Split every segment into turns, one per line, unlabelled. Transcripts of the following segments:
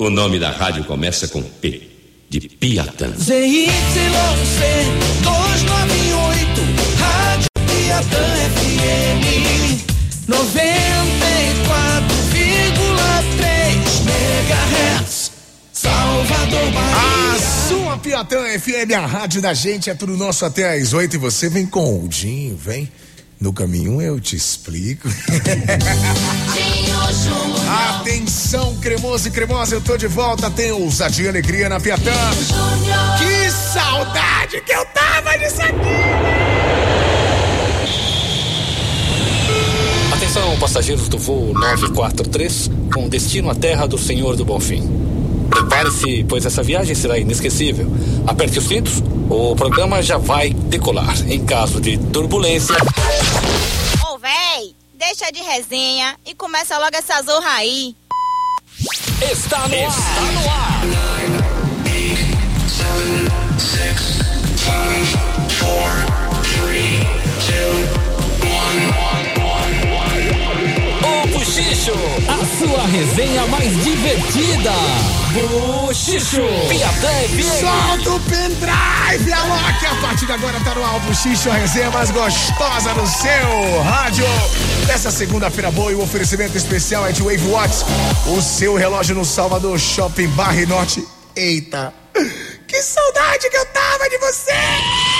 O nome da rádio começa com P, de Piatã.
ZYC 298, Rádio Piatã FM 94,3 MHz. Salvador, Bahia.
A sua Piatã FM, a rádio da gente, é tudo nosso até às oito e você vem com o Dinho, vem. No caminho eu te explico. Atenção, cremoso e cremosa, eu tô de volta. Tem ousadia e alegria na Piatã. Que saudade que eu tava disso aqui!
Atenção, passageiros do voo 943, com destino à terra do Senhor do Bonfim. Prepare-se, pois essa viagem será inesquecível. Aperte os cintos, o programa já vai decolar. Em caso de turbulência,
deixa de resenha e começa logo essa zorra aí.
está no ar. Está no ar. O Buchicho, a sua resenha mais divertida. Buchicho.
Solta o pendrive, Alok! A partir de agora tá no álbum Xixo, a resenha mais gostosa do seu rádio. Nessa segunda-feira boa, e o oferecimento especial é de Wave Watch, o seu relógio no Salvador Shopping Barra e Norte. Eita, que saudade que eu tava de você!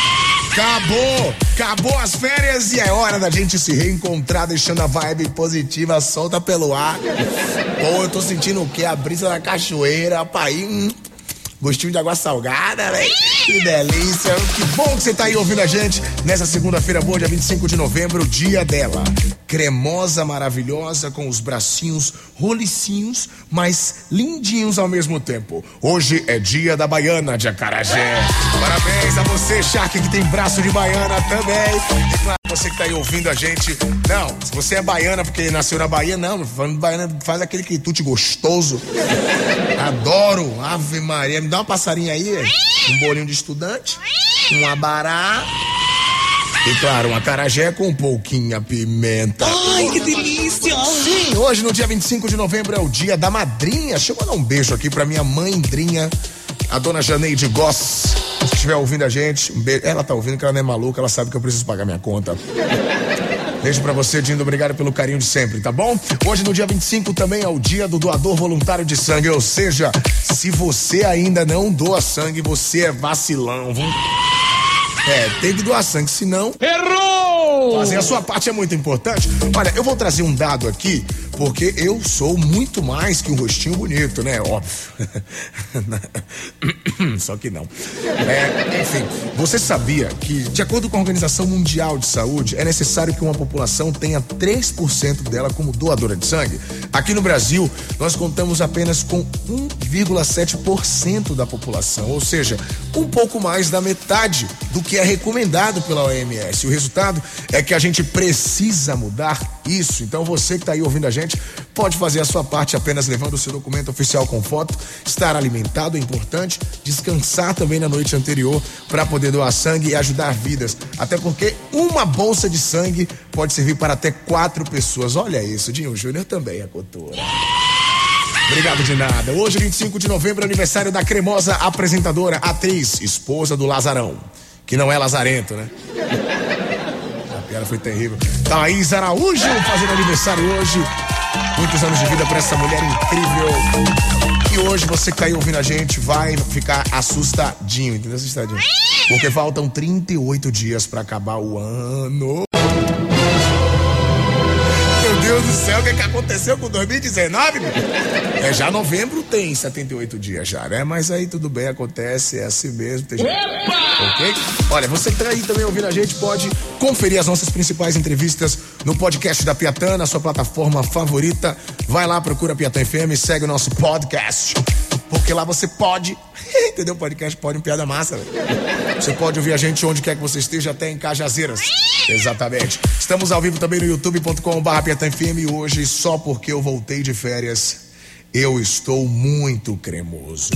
Acabou! Acabou as férias e é hora da gente se reencontrar, deixando a vibe positiva solta pelo ar. Pô, eu tô sentindo o quê? A brisa da cachoeira, pai. Hum, gostinho de água salgada, né? Que delícia! Que bom que você tá aí ouvindo a gente nessa segunda-feira boa, dia 25 de novembro, dia dela. Cremosa, maravilhosa, com os bracinhos rolicinhos, mas lindinhos ao mesmo tempo. Hoje é dia da baiana de Acarajé. Parabéns a você, Shark, que tem braço de baiana também. Você que tá aí ouvindo a gente. Não, se você é baiana porque nasceu na Bahia, não. Falando baiana, faz aquele quitute gostoso. Adoro. Ave Maria. Me dá uma passarinha aí. Um bolinho de estudante. Um abará. E claro, um acarajé com um pouquinho pimenta.
Ai, que delícia!
Sim, hoje no dia 25 de novembro é o dia da madrinha. Deixa eu mandar um beijo aqui pra minha mãedrinha, a dona Janeide Goss. Estiver ouvindo a gente, um beijo. Ela tá ouvindo que ela não é maluca, ela sabe que eu preciso pagar minha conta. Beijo pra você, Dindo. Obrigado pelo carinho de sempre, tá bom? Hoje, no dia 25, também é o dia do doador voluntário de sangue. Ou seja, se você ainda não doa sangue, você é vacilão. Vamos... É, tem que doar sangue, senão. Errou! Fazer a sua parte é muito importante. Olha, eu vou trazer um dado aqui, porque eu sou muito mais que um rostinho bonito, né? Óbvio. Só que não. É, enfim, você sabia que, de acordo com a Organização Mundial de Saúde, é necessário que uma população tenha 3% dela como doadora de sangue? Aqui no Brasil, nós contamos apenas com 1,7% da população, ou seja, um pouco mais da metade do que é recomendado pela OMS. O resultado é que a gente precisa mudar isso. Então você que está aí ouvindo a gente pode fazer a sua parte apenas levando o seu documento oficial com foto, estar alimentado é importante, descansar também na noite anterior para poder doar sangue e ajudar vidas. Até porque uma bolsa de sangue pode servir para até quatro pessoas. Olha isso, Dinho Júnior também é cultura. Obrigado de nada. Hoje, 25 de novembro, aniversário da cremosa apresentadora, atriz, esposa do Lazarão. Que não é lazarento, né? A piada foi terrível. Thaís Araújo fazendo aniversário hoje. Muitos anos de vida para essa mulher incrível. E hoje você que tá aí ouvindo a gente vai ficar assustadinho, entendeu? Assustadinho. Porque faltam 38 dias para acabar o ano. Deus do céu, o que, que aconteceu com 2019? meu? É, já novembro tem 78 dias já, né? Mas aí tudo bem, acontece, é assim mesmo. Tem. Ok? Olha, você que tá aí também ouvindo a gente pode conferir as nossas principais entrevistas no podcast da Piatã, na sua plataforma favorita. Vai lá, procura Piatã FM, segue o nosso podcast. Porque lá você pode, entendeu? Podcast pode um piada massa, velho. Você pode ouvir a gente onde quer que você esteja, até em Cajazeiras. Exatamente. Estamos ao vivo também no youtube.com.br e hoje, só porque eu voltei de férias, eu estou muito cremoso.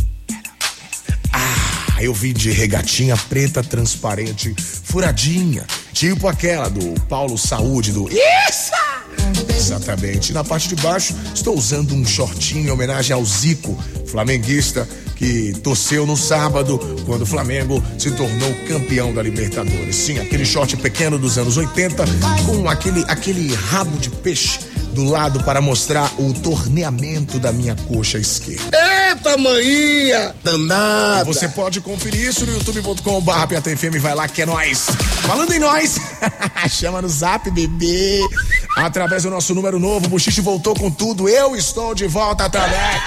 Ah, eu vim de regatinha preta transparente, furadinha, tipo aquela do Paulo Saúde do Isso! Exatamente. Na parte de baixo, estou usando um shortinho em homenagem ao Zico, flamenguista que torceu no sábado quando o Flamengo se tornou campeão da Libertadores. Sim, aquele short pequeno dos anos 80 com aquele, aquele rabo de peixe do lado para mostrar o torneamento da minha coxa esquerda.
Eita, manhã! Danada!
Você pode conferir isso no youtube.com.br PATFM, vai lá que é nós. Falando em nós, chama no zap, bebê. Através do nosso número novo, o Buchiche voltou com tudo. Eu estou de volta também.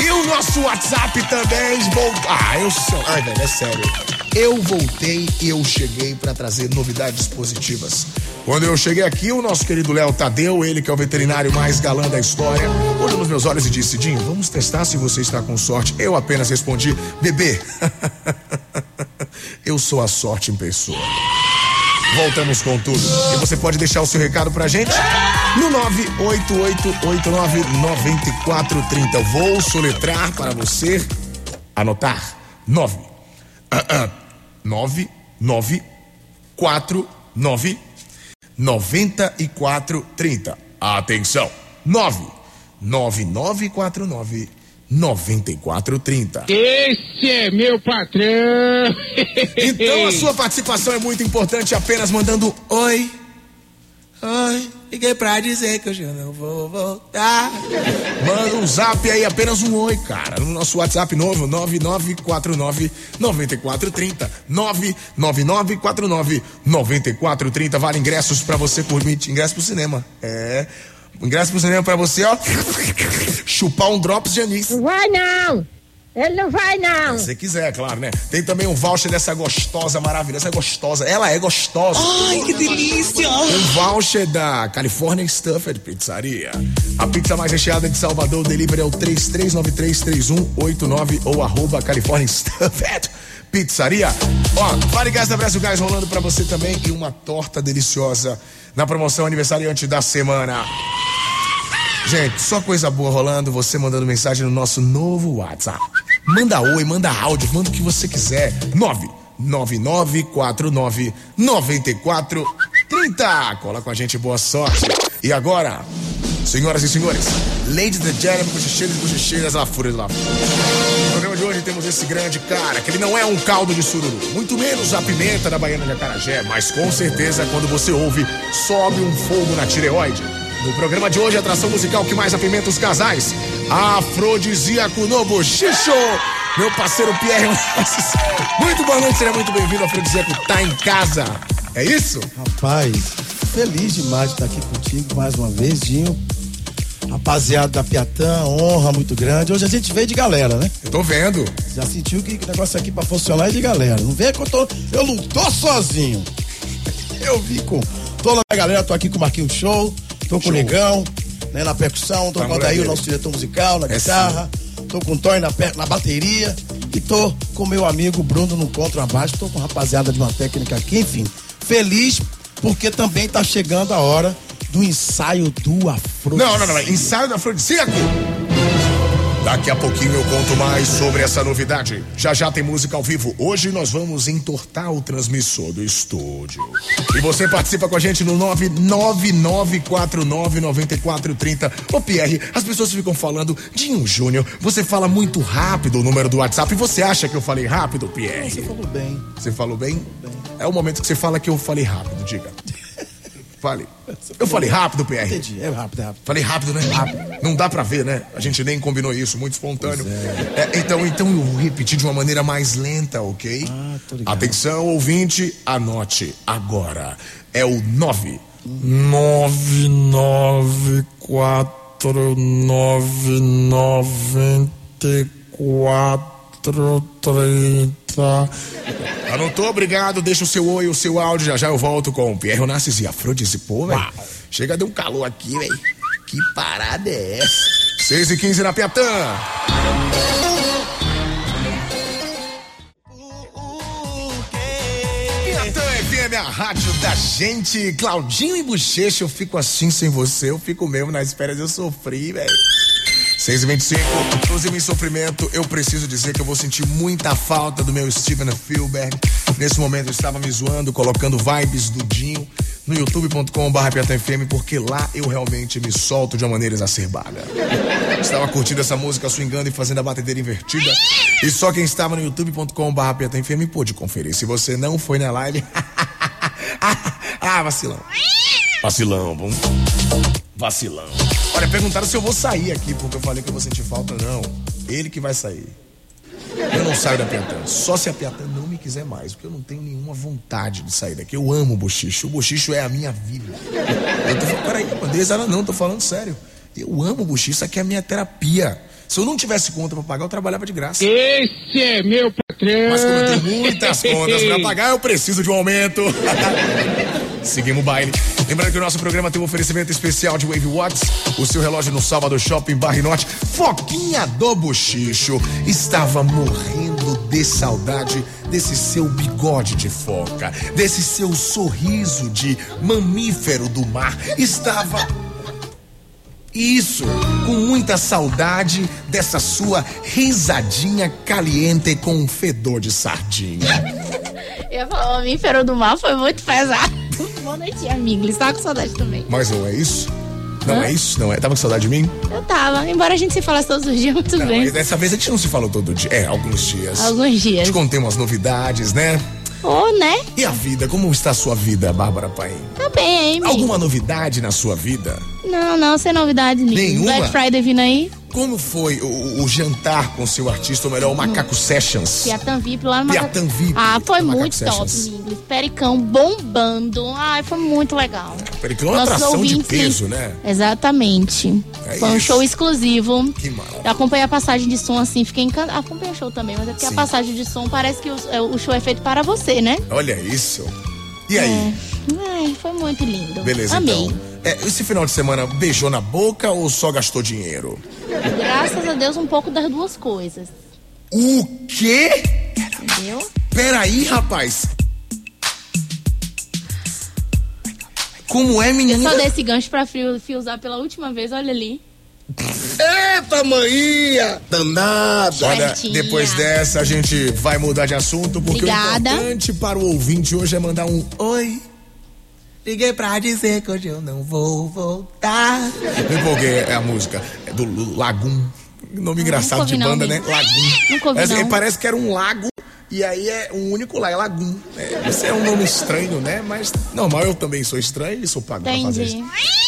E o nosso WhatsApp também voltou. Ah, eu sou. Ai, velho, é sério. Eu voltei e eu cheguei para trazer novidades positivas. Quando eu cheguei aqui, o nosso querido Léo Tadeu, ele que é o veterinário mais galã da história, olhou nos meus olhos e disse: Dinho, vamos testar se você está com sorte. Eu apenas respondi: Bebê, eu sou a sorte em pessoa. Voltamos com tudo. E você pode deixar o seu recado pra gente no 988899430. Eu vou soletrar para você anotar. 9 9 9 4 9 9430. Atenção. 9 9949 9430.
Esse é meu patrão!
Então a sua participação é muito importante, apenas mandando oi. Oi, liguei pra dizer que hoje eu não vou voltar. Manda um zap aí, apenas um oi, cara. No nosso WhatsApp novo, 9949-9430. 99949-9430. Vale ingressos pra você curtir. Ingresso pro cinema. É. Ingresso pro cinema pra você, ó. Chupar um drops de anis.
Não vai não! Ele não vai não!
Se você quiser, claro, né? Tem também um voucher dessa gostosa, maravilhosa. Essa é gostosa. Ela é gostosa.
Ai, que delícia!
Um voucher da California Stuffed Pizzaria. A pizza mais recheada de Salvador. O delivery é o 33933189 ou arroba California Stuffed Pizzaria. Ó, Vale Gás da Brasil Gás rolando pra você também e uma torta deliciosa na promoção aniversariante da semana. Gente, só coisa boa rolando, você mandando mensagem no nosso novo WhatsApp. Manda oi, manda áudio, manda o que você quiser. 99949 9430. Cola com a gente, boa sorte. E agora, senhoras e senhores, ladies and gentlemen, bochecheiros e bochecheiras lá fora lá. No programa de hoje temos esse grande cara, que ele não é um caldo de sururu, muito menos a pimenta da Baiana de Acarajé, mas com certeza quando você ouve, sobe um fogo na tireoide. No programa de hoje, a atração musical que mais apimenta os casais. Afrodisíaco no Bochicho. Meu parceiro Pierre. Muito boa noite, seja muito bem-vindo. Afrodisíaco tá em casa. É isso?
Rapaz, feliz demais de estar aqui contigo mais uma vez, Dinho. Rapaziada da Piatã, honra muito grande. Hoje a gente veio de galera, né?
Eu tô vendo.
Já sentiu que o negócio aqui pra funcionar é de galera. Não vem que eu tô. Eu não tô sozinho. Eu vim com toda a galera, tô aqui com o Marquinhos Show, tô com o Negão, né, na percussão, tô
Tá
com o Adair, nosso diretor musical, na
É
guitarra, tô com o Toy na, na bateria e tô com meu amigo Bruno no contrabaixo, tô com a rapaziada de uma técnica aqui, enfim. Feliz porque também tá chegando a hora do ensaio do Afro.
Não, não, não. Ensaio da Afrodisíaco. Daqui a pouquinho eu conto mais sobre essa novidade. Já já tem música ao vivo. Hoje nós vamos entortar o transmissor do estúdio. E você participa com a gente no 999499430. Ô Pierre, as pessoas ficam falando, Dinho Júnior, você fala muito rápido o número do WhatsApp. Você acha que eu falei rápido, Pierre?
Você falou bem.
Você falou bem? É o momento que você fala que eu falei rápido, diga. Fale. Eu falei rápido, PR.
Entendi, é rápido, é rápido.
Falei rápido, né? Rápido. Não dá pra ver, né? A gente nem combinou isso, muito espontâneo. É, então, então eu vou repetir de uma maneira mais lenta, ok?
Ah, tô ligado.
Atenção, ouvinte, anote agora. É o 9 99499430. Anotou? Obrigado. Deixa o seu oi, o seu áudio. Já já eu volto com o Pierre Onassis e Afrodise. Pô, velho. Chega, deu um calor aqui, velho. Que parada é essa? 6 e 15 na Piatã. Piatã FM, a rádio da gente. Claudinho e Bochecha, eu fico assim sem você. Eu fico mesmo nas férias, eu sofri, velho. 6 e 25 inclusive em sofrimento, eu preciso dizer que eu vou sentir muita falta do meu Steven Spielberg. Nesse momento eu estava me zoando, colocando vibes do Dinho no youtube.com.br porque lá eu realmente me solto de uma maneira exacerbada. Estava curtindo essa música, swingando e fazendo a batedeira invertida. E só quem estava no youtube.com.br pôde conferir. Se você não foi na live. ah, vacilão. Vacilão, bom. Vacilão. Olha, perguntaram se eu vou sair aqui, porque eu falei que eu vou sentir falta. Não. Ele que vai sair. Eu não saio da Piatã. Só se a Piatã não me quiser mais, porque eu não tenho nenhuma vontade de sair daqui. Eu amo o bochicho. O bochicho é a minha vida. Eu tô falando, peraí, Andresa, não, tô falando sério. Eu amo o bochicho, isso aqui é a minha terapia. Se eu não tivesse conta pra pagar, eu trabalhava de graça.
Esse é meu patrão.
Mas como eu tenho muitas contas pra pagar, eu preciso de um aumento. Seguimos o baile. Lembrando que o nosso programa tem um oferecimento especial de Wave Watts, o seu relógio no Salvador Shopping Barre Norte. Foquinha do Bochicho estava morrendo de saudade desse seu bigode de foca, desse seu sorriso de mamífero do mar. Estava isso, com muita saudade dessa sua risadinha caliente com um fedor de sardinha.
Eu falar, mamífero do mar foi muito pesado. Boa noite, amigo. Estava com saudade também.
Mas não é isso? Não
Hã?
é isso? Não é? Tava com saudade de mim?
Eu tava, embora a gente se falasse todos os dias, muito
Não,
bem.
mas dessa vez a gente não se falou todo dia. É, alguns dias.
Alguns dias.
Te contei umas novidades, né?
Ô, né?
E a vida? Como está a sua vida, Bárbara Paim?
Tá bem aí, amigo.
Alguma novidade na sua vida?
Não, não, sem novidade nenhuma. Black Friday vindo aí.
Como foi o, o jantar com seu artista, ou melhor, o Macaco Sessions?
Piatan VIP lá no
Piatan VIP.
Ah, foi
Macaco
muito top, amigo. Pericão bombando. Ai, foi muito legal.
Pericão é uma
Nossos
atração de
ouvintes,
peso, né?
Exatamente.
É
foi um show exclusivo.
Que maravilha.
Eu acompanhei a passagem de som assim, fiquei encantada. Acompanhei o show também, mas é porque
Sim.
a passagem de som parece que o, é, o show é feito para você, né?
Olha isso. E aí?
Ai, foi muito lindo.
Beleza,
Amei.
então. É, esse final de semana beijou na boca ou só gastou dinheiro?
Graças a Deus, um pouco das duas coisas.
O quê?
Entendeu?
Peraí, rapaz. Como é,
Eu
menina?
só dei esse gancho pra usar pela última vez, olha ali.
Eita, maninha. Danada.
Olha, depois dessa a gente vai mudar de assunto, porque
Obrigada.
o importante para o ouvinte hoje é mandar um oi. Liguei pra dizer que hoje eu não vou voltar. Me empolguei, é a música é do Lagum. Nome engraçado
ouvi
de
não,
banda, né? Lagum.
Nunca ouvi
parece que era um lago e aí é um único lá, é Lagum. É, esse é um nome estranho, né? Mas normal, eu também sou estranho e sou pago pra fazer.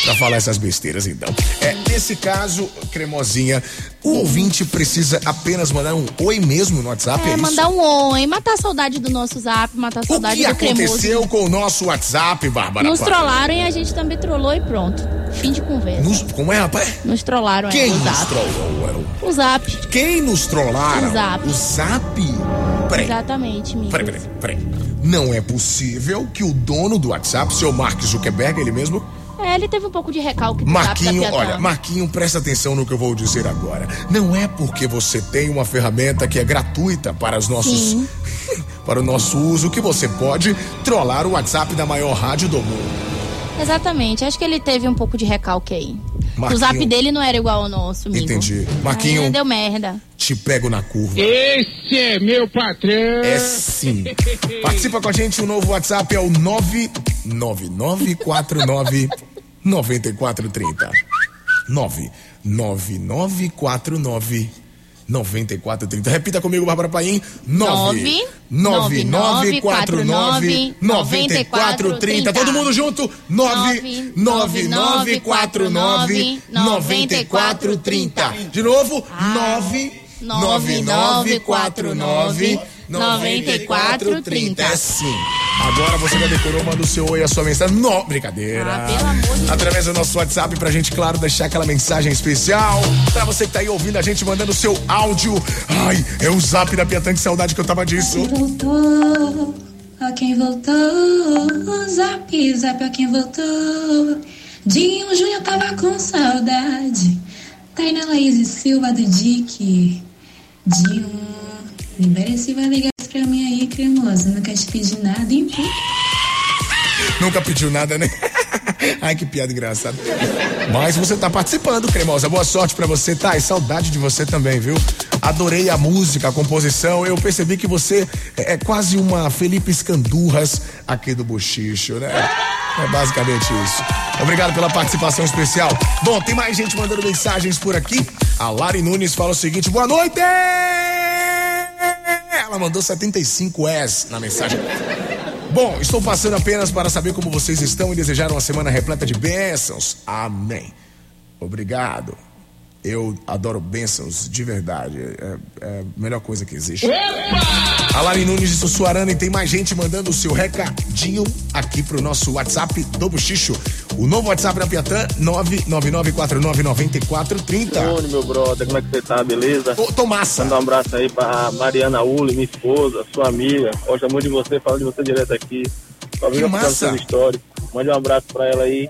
Pra falar essas besteiras, então. É, nesse caso, cremosinha, o ouvinte precisa apenas mandar um oi mesmo no WhatsApp, é,
É, mandar um oi, matar a saudade do nosso zap, matar a
O
saudade
que
do cremoso.
aconteceu com o nosso WhatsApp, Bárbara?
Nos trollaram e a gente também trollou e pronto. Fim de conversa.
Nos- como é, rapaz?
Nos trollaram, é,
Quem
o
nos
zap.
trollou? O-
O zap.
Quem nos trollaram?
O Zap.
O Zap? Peraí,
Exatamente, amigo.
peraí, peraí, peraí. Não é possível que o dono do WhatsApp, seu Mark Zuckerberg, ele mesmo,
É, ele teve um pouco de recalque
Marquinho,
da
olha. Marquinho, presta atenção no que eu vou dizer agora. Não é porque você tem uma ferramenta que é gratuita para os nossos para o nosso uso que você pode trollar o WhatsApp da maior rádio do mundo.
Exatamente, acho que ele teve um pouco de recalque aí.
Marquinho.
O zap dele não era igual ao nosso, amigo.
Entendi. Marquinho.
É, deu merda.
Te pego na curva.
Esse é meu patrão.
É sim. Participa com a gente, o novo WhatsApp é o 99949 9430. 99949 9430. Repita comigo, Bárbara Paim. 99949 9430. Todo mundo junto? 99949 9430. De novo? 99949 9430. É sim. Agora você já decorou, manda o seu oi, a sua mensagem. Não, brincadeira.
Ah, pelo amor de Deus.
Através do nosso WhatsApp pra gente, claro, deixar aquela mensagem especial. Pra você que tá aí ouvindo a gente, mandando o seu áudio. Ai, é o zap da Piatã, que saudade que eu tava disso.
voltou, ó quem voltou, zap, zap, ó quem voltou. Dinho Júnior tava com saudade, Taina Laís e Silva do Dick. Dinho, esse vale gás pra mim aí, cremosa, nunca te pedi nada, hein?
Nunca pediu nada, né? Ai, que piada engraçada. Mas você tá participando, Cremosa. Boa sorte pra você, tá? E saudade de você também, viu? Adorei a música, a composição. Eu percebi que você é é quase uma Felipe Escandurras aqui do Bochicho, né? É basicamente isso. Obrigado pela participação especial. Bom, tem mais gente mandando mensagens por aqui. A Lari Nunes fala o seguinte: boa noite! Ela mandou 75 S na mensagem. Bom, estou passando apenas para saber como vocês estão e desejar uma semana repleta de bênçãos. Amém. Obrigado. Eu adoro bênçãos de verdade. É, é a melhor coisa que existe. A Lari Nunes de Sussuarana e tem mais gente mandando o seu recadinho aqui pro nosso WhatsApp do Buchicho. O novo WhatsApp da Piatã, 999499430.
Tony, meu brother, como é que você tá? Beleza?
Ô, Tomassa.
Manda um abraço aí pra Mariana Uli, minha esposa, sua amiga. Gosta muito de você, fala de você direto aqui. Sua amiga
Que
contando
massa.
seus histórias. Mande um abraço pra ela aí.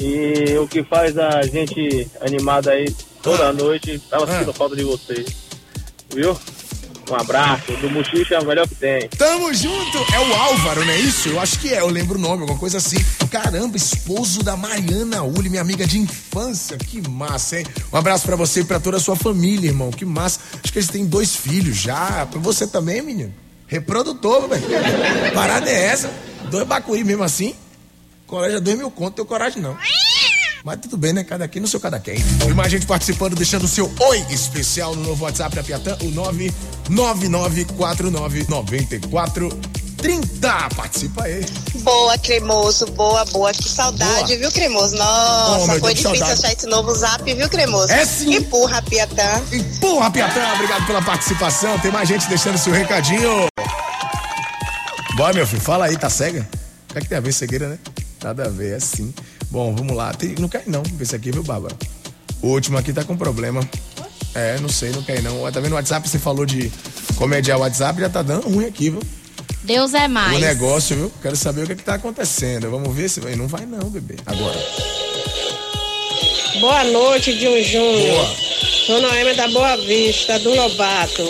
E o que faz a gente animada aí toda noite, tava sentindo falta de você. Viu? Um abraço. Do Muxixa é o melhor que tem.
Tamo junto! É o Álvaro, não é isso? Eu acho que é, eu lembro o nome, alguma coisa assim. Caramba, esposo da Mariana Uli, minha amiga de infância. Que massa, hein? Um abraço pra você e pra toda a sua família, irmão. Que massa. Acho que eles têm dois filhos já. Pra você também, menino. Reprodutor, velho. Parada é essa? Dois bacuri mesmo assim? Coragem é dois mil conto, teu coragem não. Mas tudo bem, né? Cada quem no seu cada quem. E mais gente participando, deixando o seu oi especial no novo WhatsApp da Piatã, o 999499430. Participa aí.
Boa, cremoso. Boa, boa. Que saudade,
Boa.
viu, cremoso?
Oh,
Nossa,
meu
foi
Deus,
difícil achar esse novo zap, viu, cremoso?
É sim.
Empurra, Piatã.
Empurra, Piatã. Obrigado pela participação. Tem mais gente deixando seu recadinho. Bora, meu filho, fala aí, tá cega? O que é que tem a ver cegueira, né? Nada a ver, é sim. Bom, vamos lá. Tem- não cai não, esse aqui, viu, Bárbara? O último aqui tá com problema. É, não sei, não cai não. Tá vendo o WhatsApp? Você falou de comediar o WhatsApp, já tá dando ruim aqui, viu?
Deus é mais.
O negócio, viu? Quero saber o que, é que tá acontecendo. Vamos ver se vai. Não vai não, bebê. Agora.
Boa noite, Jun Júnior.
Boa.
Sou Noêmia da Boa Vista, do Lobato.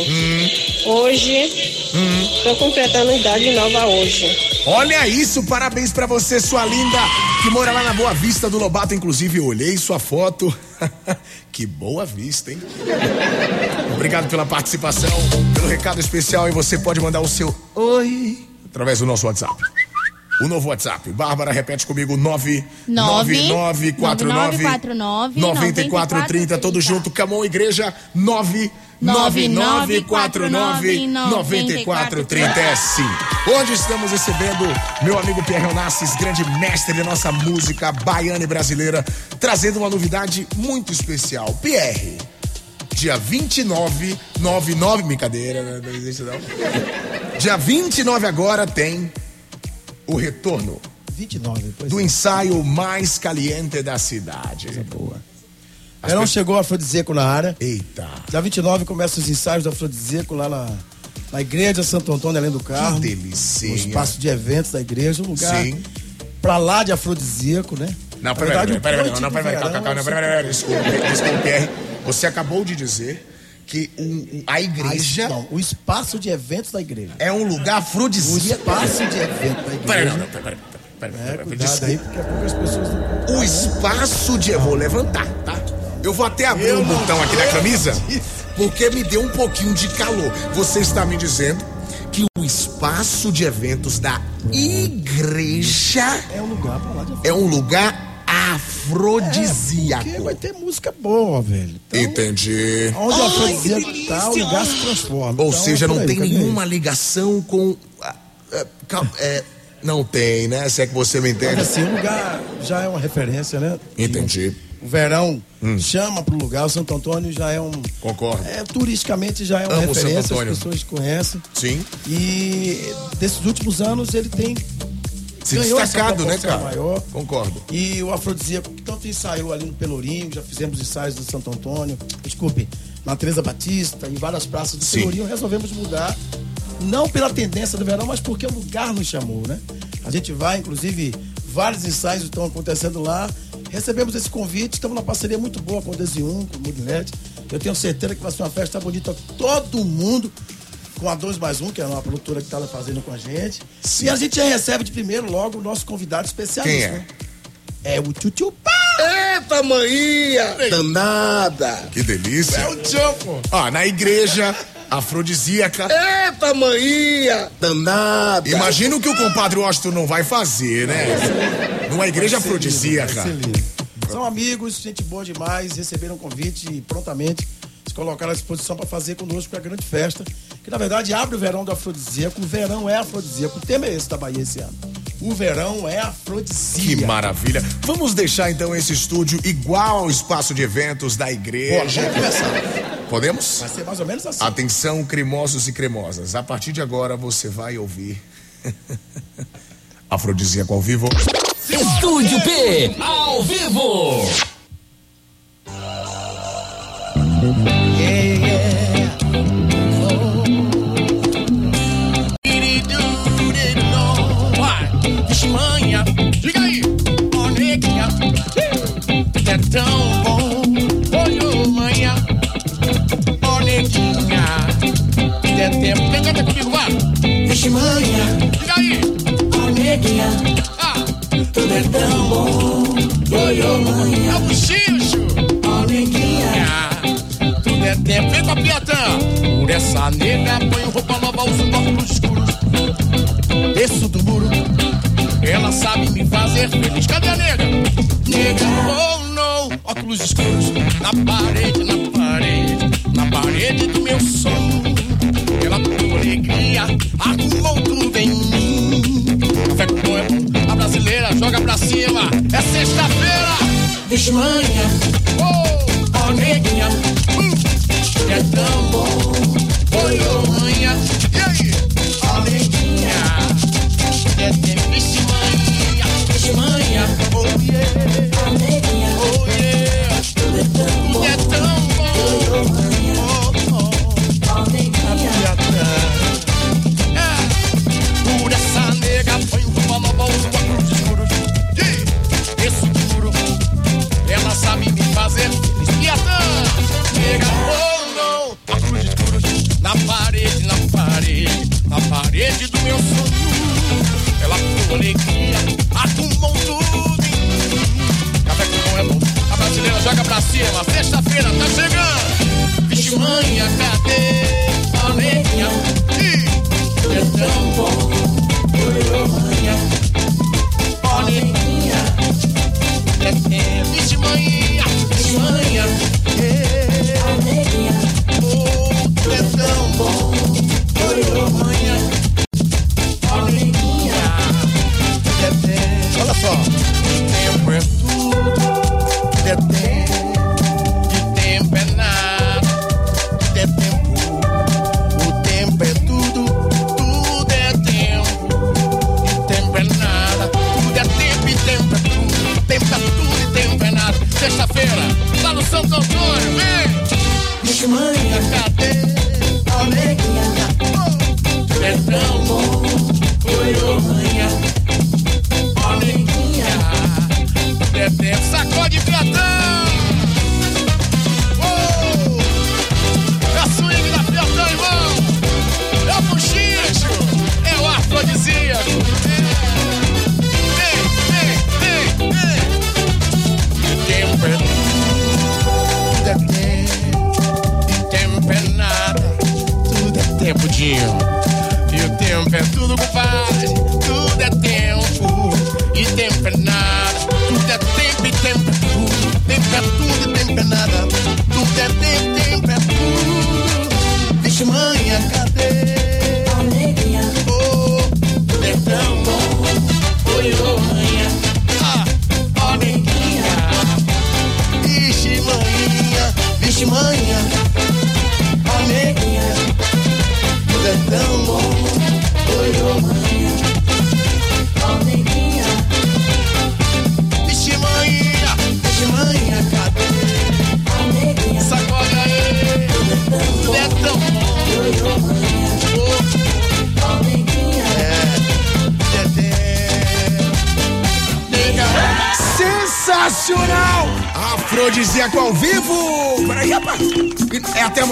Hoje, estou completando idade nova hoje.
Olha isso, parabéns pra você, sua linda, que mora lá na Boa Vista do Lobato. Inclusive, eu olhei sua foto. que boa vista, hein? Obrigado pela participação, pelo recado especial. E você pode mandar o seu oi através do nosso WhatsApp. O novo WhatsApp. Bárbara, repete comigo: 99949 9430. Todo junto. Camon Igreja 99949 9430. É sim. Hoje estamos recebendo meu amigo Pierre Onassis, grande mestre da nossa música baiana e brasileira, trazendo uma novidade muito especial. Pierre. Dia 29, 99, brincadeira, né? não existe não. Dia 29 agora tem o retorno
29, pois
do
é.
ensaio mais caliente da cidade. boa.
Verão chegou afrodisíaco na área.
Eita.
Dia 29 começa os ensaios do afrodisíaco lá na, na igreja Santo Antônio, além do carro.
Que delícia.
No espaço de eventos da igreja, um lugar
Sim.
pra lá de afrodisíaco, né?
Não, peraí, peraí,
o
peraí, não, peraí, calma,
é
peraí, desculpa, desculpa, Pierre. Você acabou de dizer que o- o- a igreja
Não, o espaço de eventos da igreja.
é um lugar
O
afrodisíaco.
espaço de eventos da igreja.
Peraí, não, não, peraí, peraí,
É, cuidado aí, porque a pouco as pessoas não...
O espaço de. Eu vou levantar, tá? Eu vou até abrir o
não
botão aqui da camisa, porque me deu um pouquinho de calor. Você está me dizendo que o espaço de eventos da igreja
É um lugar pra lá de
é um lugar afrodisíaco.
Porque vai ter música boa, velho. Então,
Entendi.
Onde
Ai,
afrodisíaco tá, o lugar se transforma.
Ou
Então,
seja,
é
não
aí,
tem nenhuma ligação com. ah, cal- é, não tem, né? Se é que você me
Mas
entende.
assim, o lugar já é uma referência, né?
Entendi.
O verão chama pro lugar, o Santo Antônio já é um.
Concordo.
É, turisticamente já é uma
Amo
referência, as pessoas conhecem.
Sim.
E desses últimos anos ele tem
Se
ganhou
destacado, né, cara?
maior.
Concordo.
E o afrodisíaco, que tanto ensaiou ali no Pelourinho, já fizemos ensaios do Santo Antônio, desculpe, na Teresa Batista, em várias praças do
Sim.
Pelourinho, resolvemos mudar. Não pela tendência do verão, mas porque o lugar nos chamou, né? A gente vai, inclusive, vários ensaios estão acontecendo lá. Recebemos esse convite, estamos numa parceria muito boa com o Desium, com o Mudilete. Eu tenho certeza que vai ser uma festa bonita todo mundo com a 2 mais 1, que é uma produtora que está fazendo com a gente. E a gente já recebe de primeiro logo o nosso convidado especialista.
Quem é?
né? É o Tchutchu
Eita, maninha! Danada!
Que delícia.
É o pô.
Ó, na igreja afrodisíaca.
Eita, maninha! Danada!
Imagina o que o compadre Washington não vai fazer, né? Numa igreja afrodisíaca.
São amigos, gente boa demais, receberam o convite e prontamente se colocaram à disposição para fazer conosco a grande festa, que na verdade abre o verão do afrodisíaco. O verão é afrodisíaco. O tema é esse da Bahia esse ano. O verão é
Que
afrodisíaco.
maravilha. Vamos deixar então esse estúdio igual ao espaço de eventos da igreja.
Bora, vamos começar.
Podemos?
Vai ser mais ou menos assim.
Atenção, cremosos e cremosas. A partir de agora você vai ouvir Afrodisíaco ao vivo.
Estúdio P, ao vivo.
Vixe, manha, diga aí, ó neguinha, é tão bom, olhou manhã, ó neguinha, é tempo, quem canta comigo, vai? Vixe, manhã, diga aí, ó neguinha, ah, tudo é tão bom, olhou manhã, é o bochicho, ó neguinha, tudo é tempo, vem com a piatã, por essa nega, põe roupa nova, uso óculos escuros, desço do muro. Ela sabe me fazer feliz. Cadê a nega? Nega, oh não. Óculos escuros na parede, na parede, na parede do meu sonho. Ela com alegria arrumou cima. É sexta-feira. Vixe, manhã. Oh, oh, neguinha. Hum, é tão bom. Oi, oh, manhã. E aí? Oh, neguinha. É tempo de manhã, de manhã, oh pra cima. Sexta-feira tá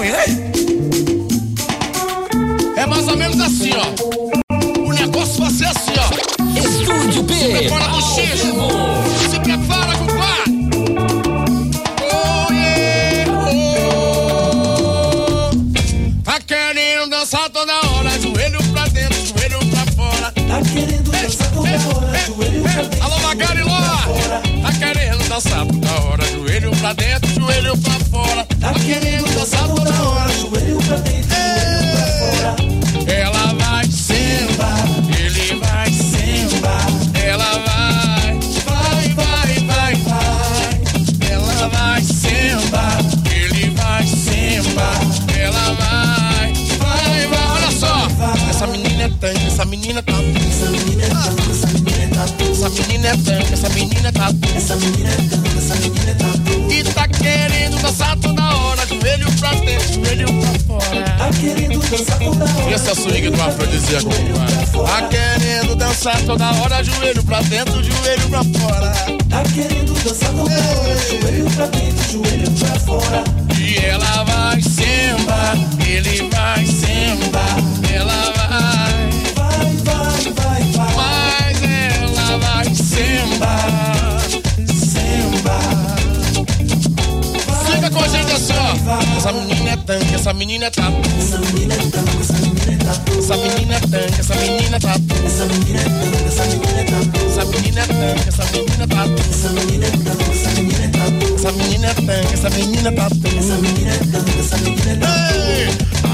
É
até
Essa menina é tanque, essa menina é tatu. E tá querendo dançar toda hora, joelho pra dentro, joelho pra fora. Tá querendo dançar toda hora. E essa swing do afrodisíaco, compadre? Tá querendo dançar toda hora, joelho pra dentro, joelho pra fora. Tá querendo dançar toda hora, joelho pra dentro, joelho pra fora. E ela vai samba, ele vai samba, ela vai. Vai, vai, vai, vai. Mas ela vai samba, gente assim, ó. Essa menina é tanque, essa menina é tatu. Essa menina é tanque, essa menina é tatu. Essa menina é tanque, essa menina é tatu. Essa menina é tanque, essa menina é tatu. Essa menina é tanque, essa menina é tatu. Essa menina é tanque, essa menina é tatu. Essa menina é tanque, essa menina é tatu. Essa menina é tanque, essa menina é tatu.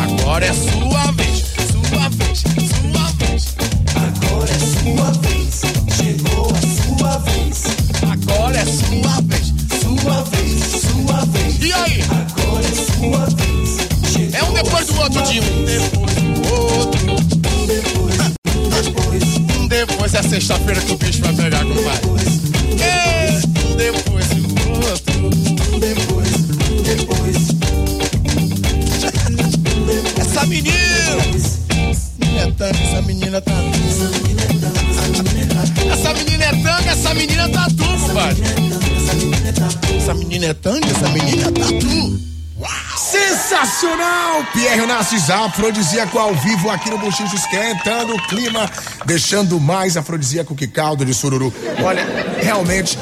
Agora é sua vez, sua vez, sua vez. Agora é sua vez, chegou a sua vez. Agora é sua vez, sua vez. E aí? É um depois do outro, Dinho. Um depois do outro. Um depois, um depois. Um depois é sexta-feira que o bicho vai pegar, compadre. É, um depois do outro. Um depois, um depois. Essa menina! É tanto, essa menina tá Essa menina é tanque, essa menina tá tu, compadre. Essa menina é tanque, essa menina tá tu.
Sensacional! Pierre Nassis afrodisíaco ao vivo aqui no Bochicho esquentando o clima, deixando mais afrodisíaco que caldo de sururu. Olha, realmente,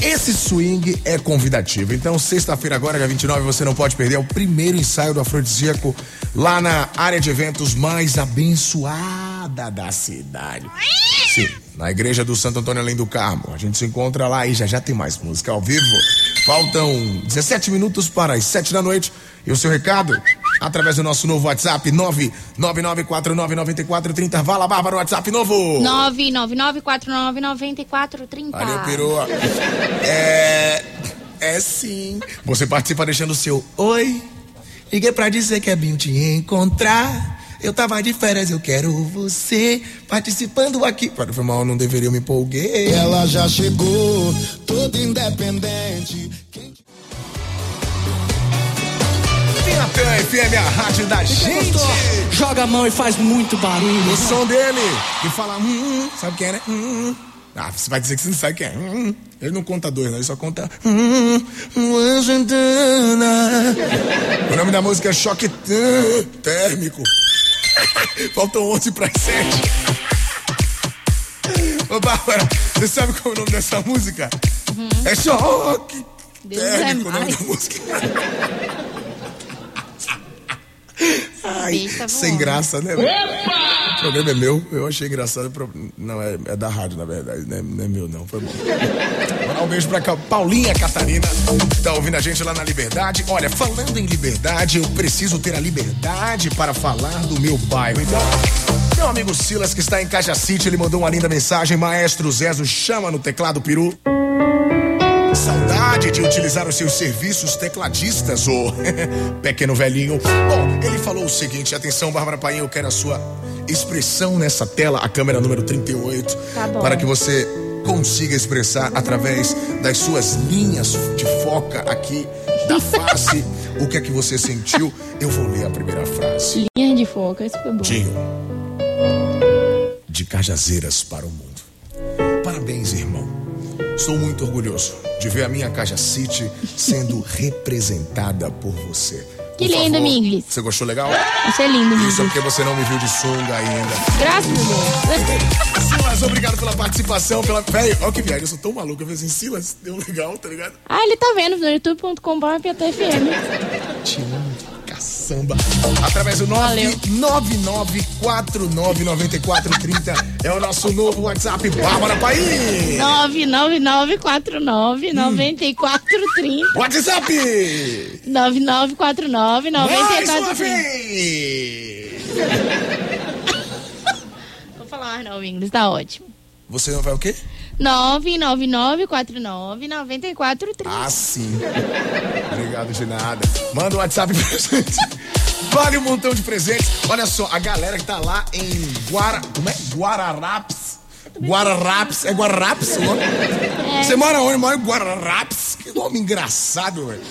esse swing é convidativo. Então, sexta-feira agora, dia 29, você não pode perder. É o primeiro ensaio do afrodisíaco lá na área de eventos mais abençoada da cidade. Sim, na igreja do Santo Antônio Além do Carmo. A gente se encontra lá e já já tem mais música ao vivo. Faltam 17 minutos para as 7 da noite. E o seu recado? Através do nosso novo WhatsApp, 999499430. Vala Bárbara, WhatsApp novo.
999499430.
Valeu, perua. É. É sim. Você participa deixando o seu oi. Liguei pra dizer que é bom te encontrar. Eu tava de férias, eu quero você participando aqui. Para foi mal, não deveria, eu me empolguei.
Ela já chegou, toda independente.
Piatã FM, a rádio da gente.
Joga a mão e faz muito barulho.
O som dele, que fala, hum, sabe quem é, né? Hum. Ah, você vai dizer que você não sabe quem é. Hum. Ele não conta dois, não, ele só conta. Hum, uma Santana. O nome da música é Choque Térmico. Faltam 11 para 7. Ô, Bárbara, você sabe qual é o nome dessa música? É Choque
Deus é
Térmico, o nome
mais.
da música. Ai,
Besta
sem graça, né? O programa é meu, eu achei engraçado. Não, é, é da rádio, na verdade, não é, não é meu, não. Foi bom. Mandar um beijo pra Paulinha Catarina, que tá ouvindo a gente lá na Liberdade. Olha, falando em liberdade, eu preciso ter a liberdade para falar do meu bairro. Então, meu amigo Silas, que está em Caixa City, ele mandou uma linda mensagem. Maestro Zezo, chama no teclado peru. Saudade de utilizar os seus serviços tecladistas, ô pequeno velhinho. Bom, ele falou o seguinte: atenção, Bárbara Painho, eu quero a sua expressão nessa tela, a câmera número 38,
Tá bom.
para que você consiga expressar através das suas linhas de foca aqui da face o que é que você sentiu. Eu vou ler a primeira frase.
Linha de foca, isso foi bom.
Dinho, de Cajazeiras para o mundo. Parabéns, irmão. Sou muito orgulhoso de ver a minha Caja City sendo representada por você.
Que
Por
lindo, Minglis.
Você gostou legal?
Isso é lindo,
Isso é
Minglis.
porque você não me viu de sunga ainda.
Graças a Deus.
Silas, obrigado pela participação, pela. Véi, olha que viagem, eu sou tão maluco. Eu falei assim, Silas, deu legal, tá ligado?
Ah, ele tá vendo no youtube.com.br.
Te amo, caçamba. Através do 999499430 é o nosso novo WhatsApp. Bárbara Paim.
999499430.
WhatsApp.
9949
Mais uma
9430.
vez.
Vou falar não, inglês, tá ótimo.
Você não vai o quê?
999499430.
Ah, sim. Obrigado de nada. Manda o WhatsApp pra gente. Vale um montão de presentes. Olha só, a galera que tá lá em Guara... Como é? Guararapes. Guararapes. É Guararapes o nome? Você mora onde? Mora em Guararapes. Que nome engraçado, velho.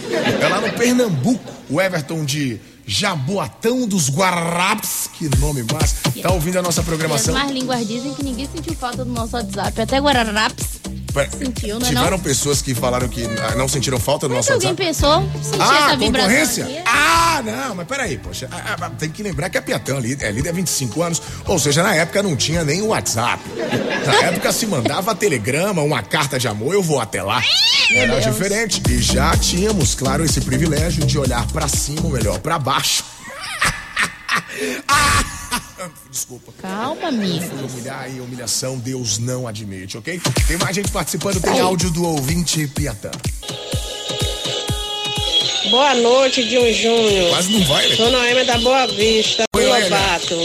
É lá no Pernambuco. O Everton de Jaboatão dos Guararapes. Que nome massa. Tá ouvindo a nossa
As
programação?
mais línguas dizem que ninguém sentiu falta do nosso WhatsApp. Até Guararapes sentiu, né?
Tiveram
Não?
pessoas que falaram que ah, não sentiram falta do
Mas
nosso
alguém
WhatsApp?
pensou, sentiu
Ah,
essa
concorrência?
aqui.
Ah, não, mas peraí, poxa. ah, ah, tem que lembrar que a Piatã ali, é líder há 25 anos, ou seja, na época não tinha nem o WhatsApp. Na época se mandava telegrama, uma carta de amor, eu vou até lá. Era
Deus.
diferente. E já tínhamos, claro, esse privilégio de olhar pra cima, ou melhor, pra baixo. Ah! Desculpa.
Calma, amigo.
Humilhar e humilhação Deus não admite, ok? Tem mais gente participando, tem áudio do ouvinte Piatã.
Boa noite, Dinho Júnior.
Quase não vai, né?
Sou Noêmia da Boa Vista, do
Oi.
Lobato.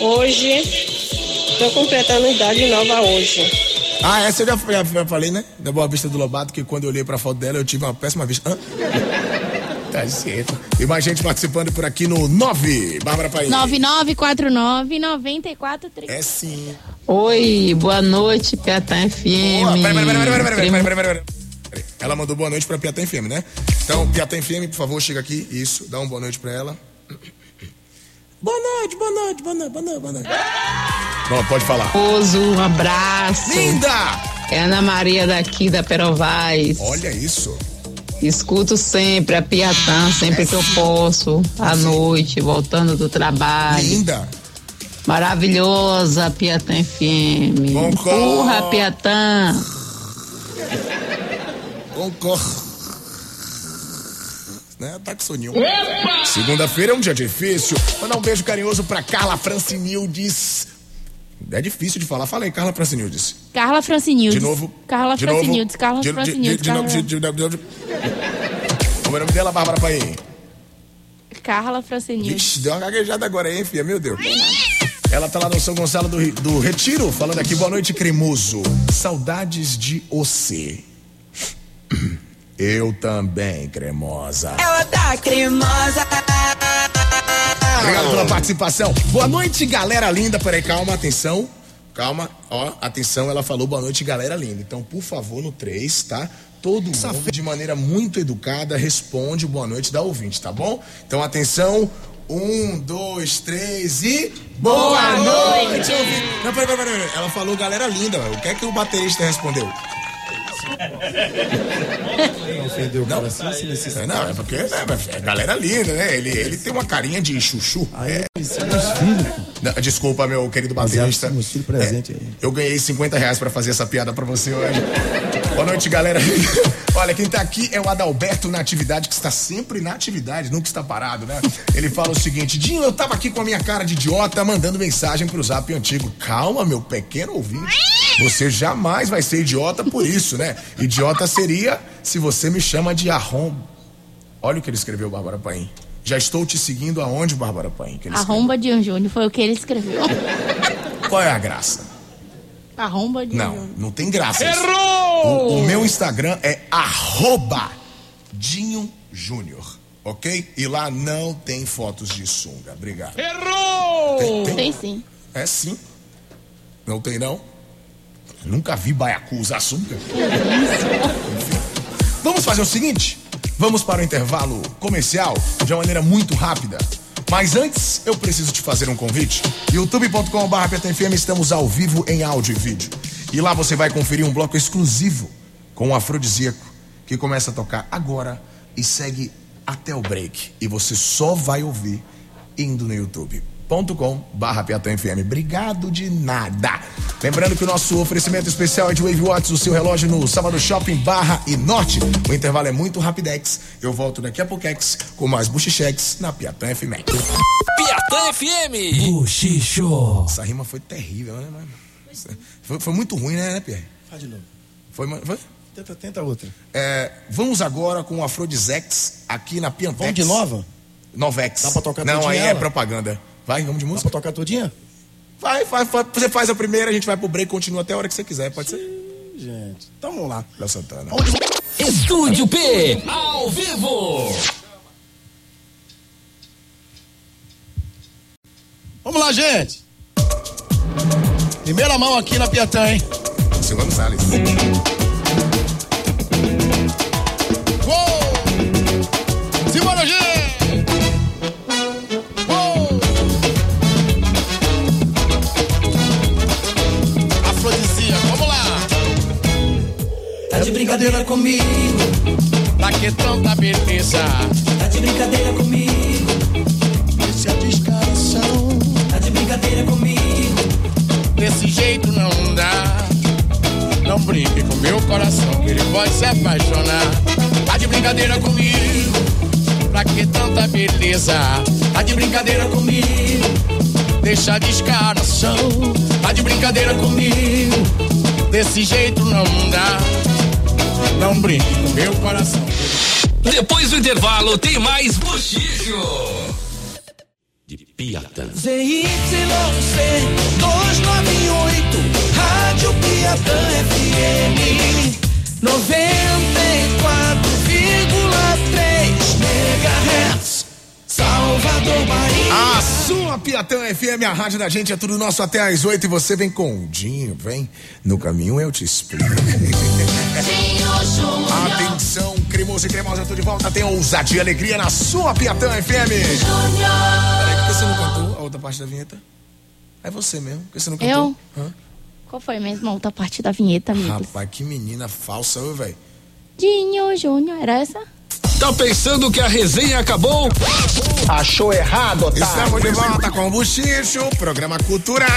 Hoje, tô completando idade nova hoje.
Ah, essa eu já, já- já falei, né? Da Boa Vista do Lobato, que quando eu olhei pra foto dela eu tive uma péssima vista. Hã? Tá certo. Tem mais gente participando por aqui no 9. Bárbara Paim.
9949-9430.
É sim.
Oi, boa noite, Piatã FM.
Boa, peraí, peraí, peraí, peraí, peraí, peraí, peraí, peraí, peraí. Ela mandou boa noite pra Piatã FM, né? Então, Piatã FM, por favor, chega aqui. Isso, dá uma boa noite pra ela. Boa noite, boa noite, boa noite, boa noite, boa noite. Bom, pode falar.
Um abraço.
Linda!
É Ana Maria daqui da Perovais.
Olha isso.
Escuto sempre a Piatã, sempre que eu posso, à noite, voltando do trabalho.
Linda.
Maravilhosa Piatã FM.
Concordo.
Empurra, Piatã.
Concordo. Né? Tá com soninho. Segunda-feira é um dia difícil. Mandar um beijo carinhoso pra Carla Francinildes. É difícil de falar. Fala aí, Carla Francinildes.
Carla Francinildes.
De novo.
Carla
de novo.
Francinildes. Carla
De- de-
Francinildes.
de- novo, de- de- de- de- de- Como é o nome dela, Bárbara Paim?
Carla Francinildes.
Vixe, deu uma gaguejada agora, hein, filha? Meu Deus. Ela tá lá no São Gonçalo do, do Retiro, falando aqui, boa noite, cremoso. Saudades de você. Eu também, cremosa.
Ela tá cremosa.
Obrigado pela participação. Boa noite, galera linda. Peraí, calma, atenção. Calma, ó, atenção, ela falou boa noite, galera linda. Então, por favor, no 3, tá? Todo mundo, de maneira muito educada, responde boa noite da ouvinte, tá bom? Então, atenção. Um, dois, três e.
Boa noite.
ouvinte. Não, peraí, peraí, peraí. Ela falou galera linda, o que é que o baterista respondeu?
Ofendeu o cara assim, se necessita.
Não, é porque né, é galera linda, né? Ele, ele tem uma carinha de chuchu. É. Não, Desculpa, meu querido baterista.
Meus filhos presente aí.
Eu ganhei 50 reais pra fazer essa piada pra você hoje. Boa noite, galera. Olha, quem tá aqui é o Adalberto na atividade, que está sempre na atividade, nunca está parado, né? Ele fala o seguinte: Dinho, eu tava aqui com a minha cara de idiota mandando mensagem pro zap antigo. Calma, meu pequeno ouvinte. Você jamais vai ser idiota por isso, né? Idiota seria se você me chama de arrombo. Olha o que ele escreveu, Bárbara Paim. Já estou te seguindo aonde, Bárbara Paim? Que ele escreveu?
Arromba de Júnior, foi o que ele escreveu.
Qual é a graça?
Arromba de
Não, não tem graça. isso.
Errou!
O, o meu Instagram é arroba Dinho Júnior, ok? E lá não tem fotos de sunga. Obrigado.
Errou!
Tem, tem.
Tem sim.
É sim. Não tem não? Nunca vi baiacu usar. Enfim. Vamos fazer o seguinte? Vamos para o intervalo comercial de uma maneira muito rápida. Mas antes, eu preciso te fazer um convite. youtube.com.br PTFM, estamos ao vivo em áudio e vídeo. E lá você vai conferir um bloco exclusivo com um afrodisíaco que começa a tocar agora e segue até o break. E você só vai ouvir indo no youtube.com.br PTFM. Obrigado de nada. Lembrando que o nosso oferecimento especial é de Wave Watts, o seu relógio no Sábado Shopping Barra e Norte. O intervalo é muito rapidex. Eu volto daqui a pouquex com mais buchichex na Piatã FM.
Piatã FM.
Buchicho. Essa rima foi terrível, né, mano? Foi, foi muito ruim, né, né, Pierre?
Faz de novo.
Foi, foi?
Tenta, tenta outra.
É, vamos agora com o Afrodisex aqui na Piantex.
Vamos de nova?
Novex.
Dá pra tocar
Não, aí é
ela?
propaganda. Vai, vamos de música?
Dá pra tocar todinha?
Vai, vai, vai. Você faz a primeira, a gente vai pro break, continua até a hora que você quiser, pode ser?
Gente, então vamos lá.
Léo Santana.
Estúdio P, ao vivo.
Vamos lá, gente. Primeira mão aqui na Piatã, hein?
Silvano Salles.
De brincadeira comigo,
Pra que tanta beleza?
tá de brincadeira comigo,
Esse é descaração.
tá de brincadeira comigo.
Desse jeito não dá. Não brinque com meu coração, que ele pode se apaixonar. Tá de brincadeira comigo. Pra que tanta beleza? Tá de brincadeira comigo. Deixa descaração. Tá de brincadeira comigo. Desse jeito não dá. Não brinque com meu coração.
Depois do intervalo, tem mais Buchicho.
De Piatã.
ZYC 298, Rádio Piatã FM 94,3 MHz, Salvador, Bahia.
A sua Piatã FM, a rádio da gente, é tudo nosso até às oito e você vem com o Dinho, vem. No caminho eu te explico. Atenção, cremoso e cremosa, eu tô de volta. Tem ousadia e alegria na sua Piatã FM. Peraí, por que você não cantou a outra parte da vinheta? É você mesmo, por que você não cantou? Hã?
Qual foi mesmo a outra parte da vinheta, amigos?
Rapaz, que menina falsa, velho.
Dinho Júnior, era essa?
Tá pensando que a resenha acabou?
Achou errado, otário. Estamos de volta com o Buchicho, programa cultural.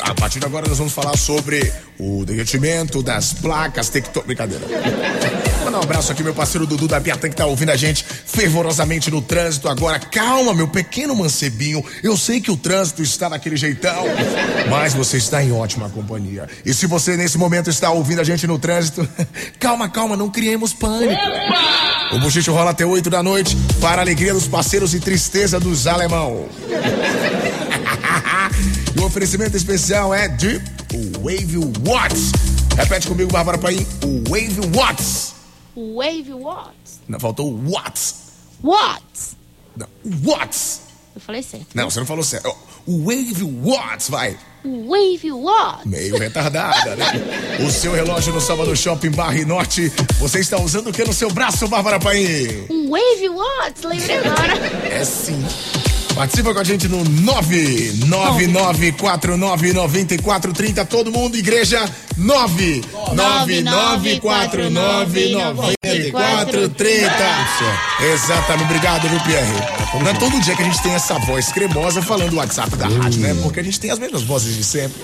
A partir de agora nós vamos falar sobre o derretimento das placas tectônicas. Brincadeira. Mandar um abraço aqui, meu parceiro Dudu da Piatã, que tá ouvindo a gente fervorosamente no trânsito agora. Calma, meu pequeno mancebinho. Eu sei que o trânsito está daquele jeitão, mas você está em ótima companhia. E se você nesse momento está ouvindo a gente no trânsito, calma, calma, não criemos pânico. O Buchicho rola até 8 da noite para a alegria dos parceiros e tristeza dos alemão. e o oferecimento especial é de Wave Watts. Repete comigo, Bárbara Paim. O Wave Watts.
Wave Watts.
Não, faltou o Watts.
Watts.
Não, Watts.
Eu falei certo.
Não, você não falou certo. O Wave Watts, vai.
Wave Watts.
Meio retardada, né? O seu relógio no sábado Shopping Barra e Norte. Você está usando o que no seu braço, Bárbara Paim?
Um Wave Watts, lembrei agora.
É sim. Participa com a gente no 999499430. Todo mundo, igreja 999499430. Exatamente. Obrigado, viu, Pierre? Não é todo dia que a gente tem essa voz cremosa falando o WhatsApp da rádio, né? Porque a gente tem as mesmas vozes de sempre.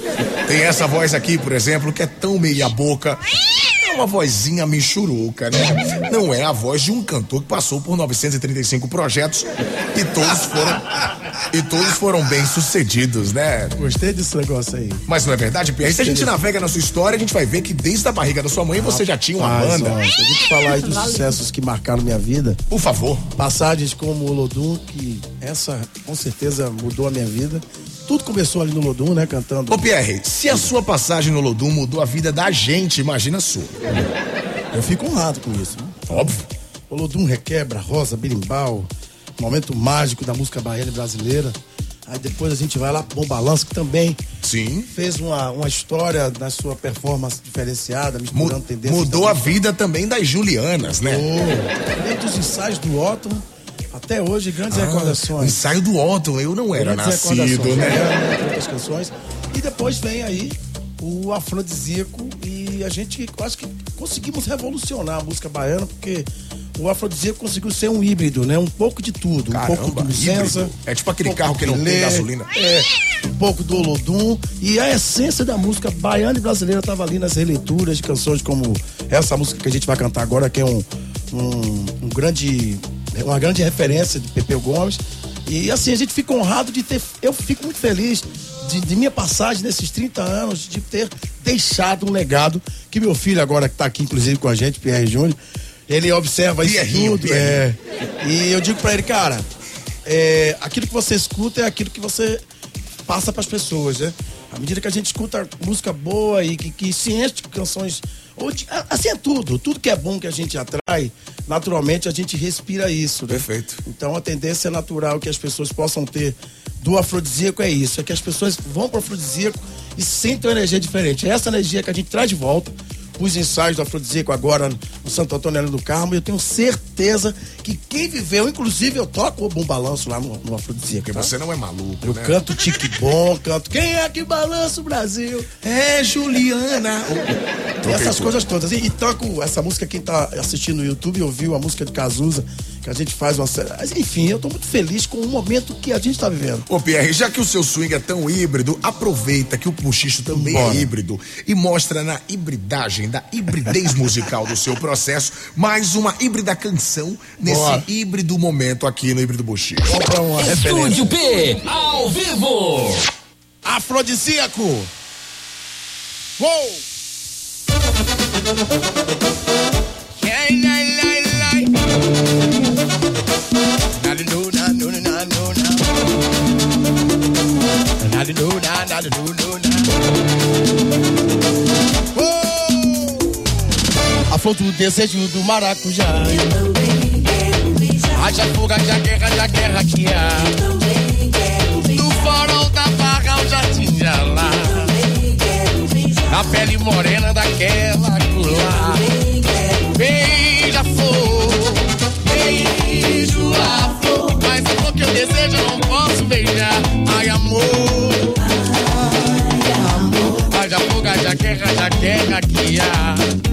Tem essa voz aqui, por exemplo, que é tão meia boca. É uma vozinha michuruca, né? Não é a voz de um cantor que passou por 935 projetos e todos foram e todos foram bem sucedidos, né?
Gostei desse negócio aí.
Mas não é verdade, Pierre? Se a gente navega na sua história, a gente vai ver que desde a barriga da sua mãe você já tinha uma
Rapaz,
banda.
ó, eu te falar aí dos sucessos que marcaram minha vida.
Por favor.
Passagens como o Lodum, que essa com certeza mudou a minha vida. Tudo começou ali no Lodum, né? Cantando.
Ô Pierre, se a sua passagem no Lodum mudou a vida da gente, imagina a sua.
Eu fico honrado com isso. Né?
Óbvio.
O Lodum requebra, Rosa, Berimbau, momento mágico da música baiana brasileira. Aí depois a gente vai lá pro Bom Balanço, que também
Sim.
fez uma, uma história na sua performance diferenciada, misturando tendências.
Mudou a vida também das Julianas, né?
Oh, dentro dos ensaios do Otton, até hoje, grandes
Ah,
recordações.
ensaio do Otton, eu não era
Grandes
nascido, né?
Outras canções. E depois vem aí o afrodisíaco e a gente quase que conseguimos revolucionar a música baiana, porque o afrodisíaco conseguiu ser um híbrido, né? Um pouco de tudo. um
Caramba,
pouco do licença.
É tipo aquele
um
carro que não tem gasolina.
É, um pouco do Olodum. E a essência da música baiana e brasileira estava ali nas releituras de canções como essa música que a gente vai cantar agora, que é um, um, um grande. Uma grande referência de Pepeu Gomes. E assim, a gente fica honrado de ter. Eu fico muito feliz de, de minha passagem nesses 30 anos, de ter deixado um legado que meu filho, agora que está aqui, inclusive, com a gente, Pierre Júnior, ele observa isso
Pierrinho,
tudo. É, e eu digo pra ele, cara, é, aquilo que você escuta é aquilo que você passa pras pessoas, né? À medida que a gente escuta música boa e que, que se enche de canções. de- assim é tudo. Tudo que é bom que a gente atrai, naturalmente a gente respira isso. Né?
Perfeito.
Então a tendência natural que as pessoas possam ter do afrodisíaco é isso: é que as pessoas vão pro afrodisíaco e sentem uma energia diferente. É essa energia que a gente traz de volta os ensaios do afrodisíaco agora no Santo Antônio do Carmo. Eu tenho certeza que quem viveu, inclusive eu toco o bom balanço lá no, no afrodisíaco.
Porque
tá?
você não é maluco,
Eu
né?
canto tique bom, canto. Quem é que balança o Brasil?
É Juliana.
E essas coisas todas. E, e toco essa música, quem tá assistindo no YouTube ouviu a música de Cazuza, que a gente faz uma série. Mas, enfim, eu tô muito feliz com o momento que a gente tá vivendo.
Ô Pierre, já que o seu swing é tão híbrido, aproveita que o Puxicho também
Bora.
é híbrido e mostra na hibridagem, da hibridez musical do seu processo, mais uma híbrida canção nesse
Bora.
híbrido momento aqui no Híbrido
referência.
Estúdio P, ao vivo.
Afrodisíaco! Uou! A flor do desejo do maracujá. Haja fuga, haja guerra, haja guerra que há. Do farol da barra ao jardim de Alá. A pele morena daquela colar. Beija flor, beijo a flor. Mas flor que eu desejo eu não posso beijar. Ai, amor. Haja fuga, haja guerra, haja guerra que há.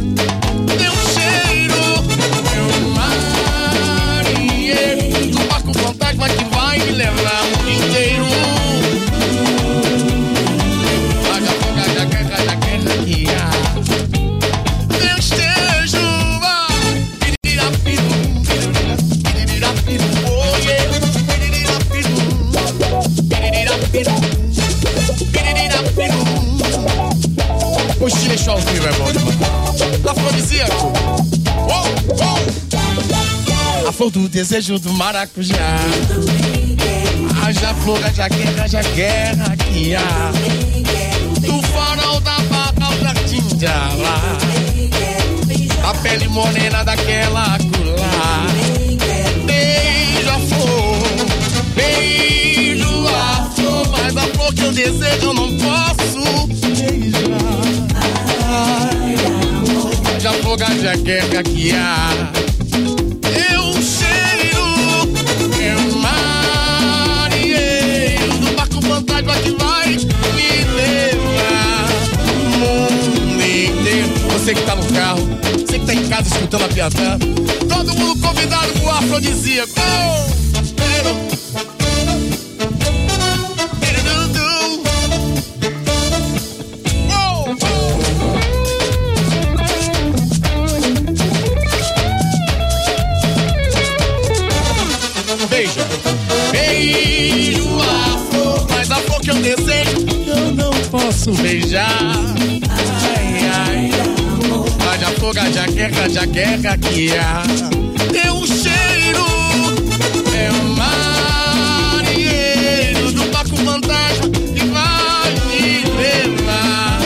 O xixi ao vivo é bom. Afrodisíaco. Oh, oh. A flor do desejo do maracujá. Haja flor, haja guerra, haja guerra que há. Do farol da barra ao jardim de Alá. A pele morena daquela colar. Beijo a flor, beijo a flor. Mas a flor que eu desejo eu não posso Já guerra que há. Eu cheiro, eu marinheiro do barco fantasma que vai me levar o mundo inteiro. Você que tá no carro, você que tá em casa escutando a piada, todo mundo convidado pro afrodisíaco. Posso beijar. Ai, ai, haja fogo, haja guerra, haja guerra que há. Teu cheiro é o marinheiro do barco fantasma que vai me levar.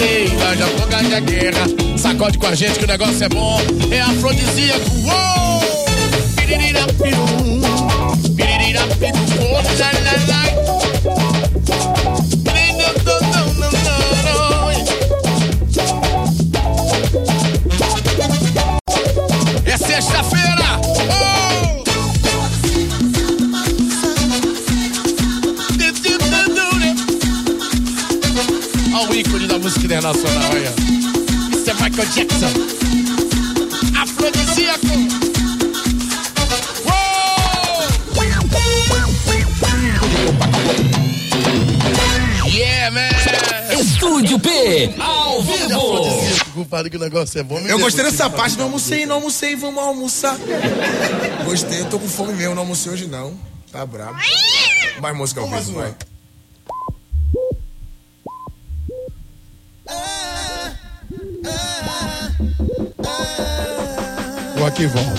Ei, haja fogo, haja guerra, sacode com a gente que o negócio é bom, é afrodisíaco. Uou! Michael Jackson. Afro
afrodisíaco. Yeah, man!
Estúdio P, ao vivo.
Culpado que o negócio é bom.
Eu gostei
derruba.
dessa parte, não almocei, não almocei, vamos almoçar. Gostei, eu tô com fome mesmo, não almocei hoje não. Tá brabo. Mais música ao vivo, vai.
Aqui volta.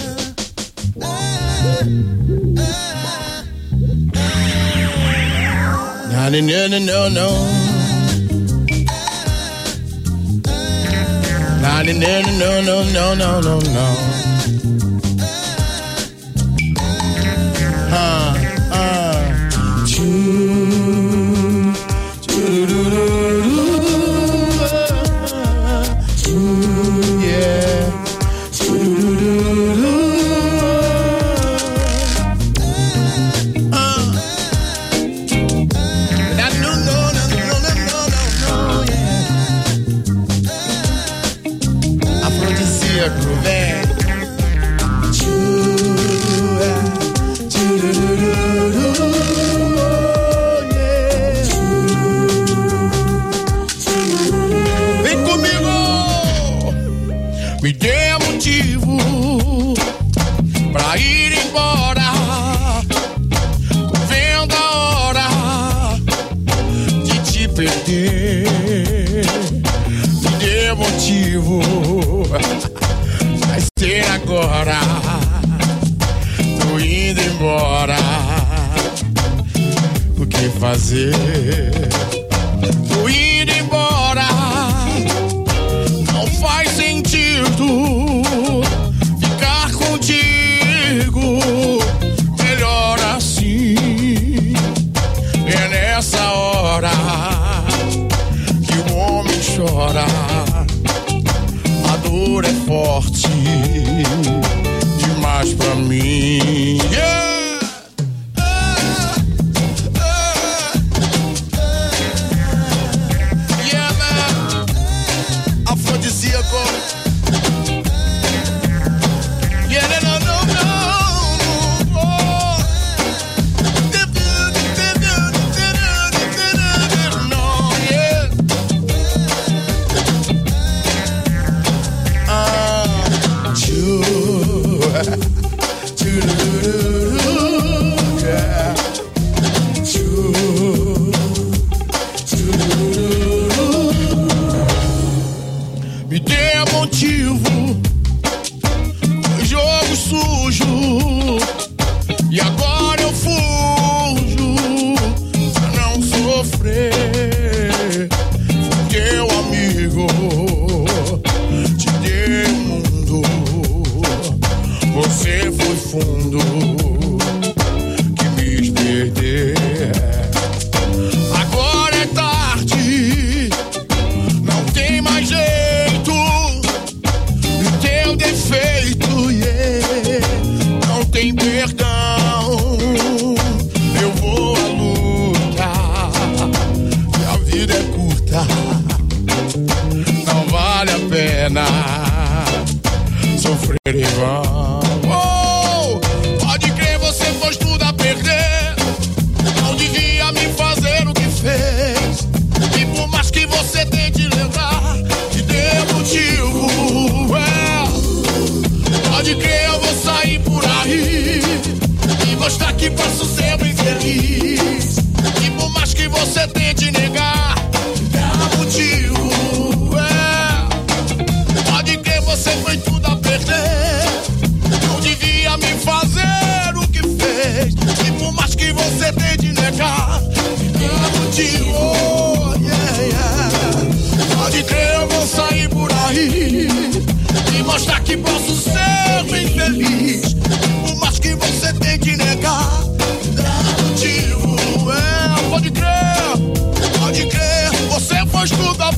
No, no, no, no, no. No, no, no, no, no, no, no, no. Perder. Me dê motivo, vai ser agora. Tô indo embora. O que fazer? Sofrer vão. Oh, pode crer, você pôs tudo a perder. Não devia me fazer o que fez. E por mais que você tente lembrar, te dê motivo. É. Pode crer, eu vou sair por aí e mostrar que posso ser bem feliz. E por mais que você tente negar, dá motivo. É. Pode crer, você foi tudo você tente negar, dá motivo. Oh, yeah, yeah. Pode crer, eu vou sair por aí e mostrar que posso ser bem feliz. Mais que você tente negar, dá motivo. É, pode crer, pode crer, você tudo a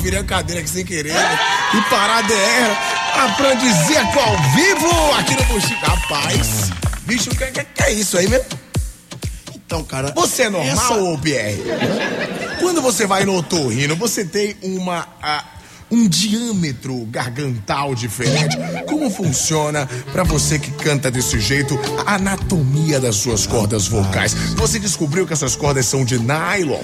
virei a cadeira aqui sem querer. né? E parada é essa. Afrodisíaco ao vivo aqui no Buxico. Rapaz, bicho, o que, que, que é isso aí mesmo?
Então, cara.
Você é normal,
essa-
ô Pierre? Quando você vai no otorrino, você tem uma. um diâmetro gargantal diferente. Como funciona pra você que canta desse jeito a anatomia das suas cordas vocais? Você descobriu que essas cordas são de nylon?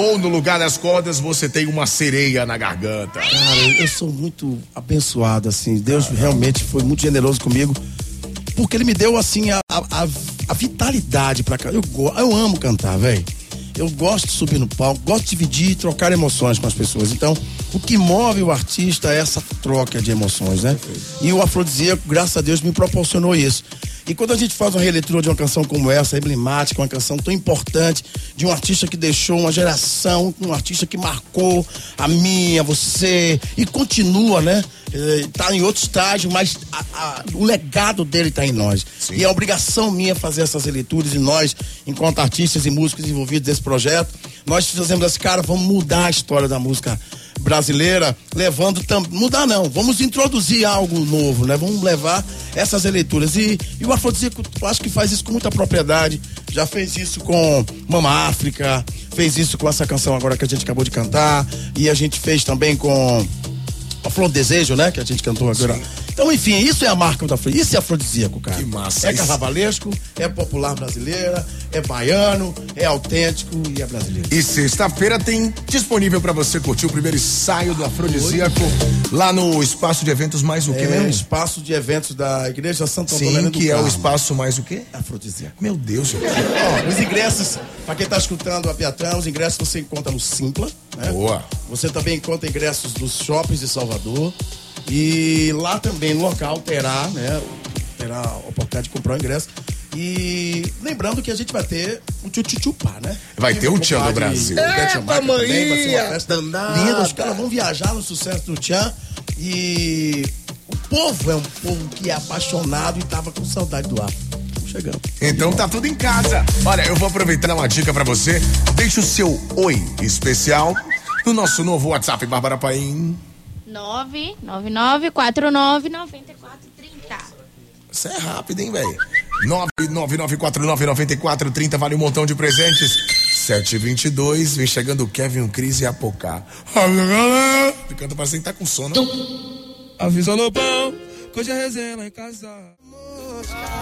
Ou no lugar das cordas você tem uma sereia na garganta?
Cara, eu, sou muito abençoado, assim. Deus realmente foi muito generoso comigo. Porque ele me deu, assim, a, a, a- vitalidade pra cantar. Eu, eu amo cantar, velho. Eu gosto de subir no palco, gosto de dividir e trocar emoções com as pessoas. Então, o que move o artista é essa troca de emoções, né? E o afrodisíaco, graças a Deus, me proporcionou isso. E quando a gente faz uma releitura de uma canção como essa, emblemática, uma canção tão importante, de um artista que deixou uma geração, um artista que marcou a minha, você, e continua, né? Eh, Tá em outro estágio, mas a- a- o legado dele tá em nós. E é obrigação minha fazer essas releituras e nós, enquanto artistas e músicos envolvidos nesse projeto, nós fizemos esse cara, vamos mudar a história da música brasileira, levando. Mudar não, vamos introduzir algo novo, né? Vamos levar essas releituras. E, e o Afrodisíaco, acho que faz isso com muita propriedade. Já fez isso com Mama África, fez isso com essa canção agora que a gente acabou de cantar. E a gente fez também com a Flor do Desejo, né? Que a gente cantou agora. Então, enfim, isso é a marca do Afrodisíaco. Isso é afrodisíaco, cara.
Que massa.
É
Isso-
carnavalesco, é popular brasileira, é baiano, é autêntico e é brasileiro.
E sexta-feira tem disponível pra você curtir o primeiro ensaio do Afrodisíaco lá no espaço de eventos mais o que
é,
mesmo?
espaço de eventos da Igreja Santo Antônio
Sim, que é o espaço mais o quê?
Afrodisíaco.
Meu Deus, gente.
Ó, os ingressos, pra quem tá escutando a Piatã, os ingressos você encontra no Simpla, né?
Boa.
Você também encontra ingressos dos shoppings de Salvador. E lá também no local terá, né? Terá a oportunidade de comprar o ingresso. E lembrando que a gente vai ter o Tchutchupá, né?
Vai ter o Tchan do Brasil.
Amaca também, vai ser uma festa linda. Os caras vão viajar no sucesso do Tchan. E o povo é um povo que é apaixonado e tava com saudade do ar. Chegando.
Então tá tudo em casa. Olha, eu vou aproveitar uma dica pra você. Deixe o seu oi especial no nosso novo WhatsApp, Bárbara Paim.
999499430.
Isso é rápido, hein, velho? 999499430 vale um montão de presentes. 722, vem chegando o Kevin, o Cris e a Pocá. Canta parecendo que tá com sono.
Avisa Lobão, que hoje é resenha lá em casa.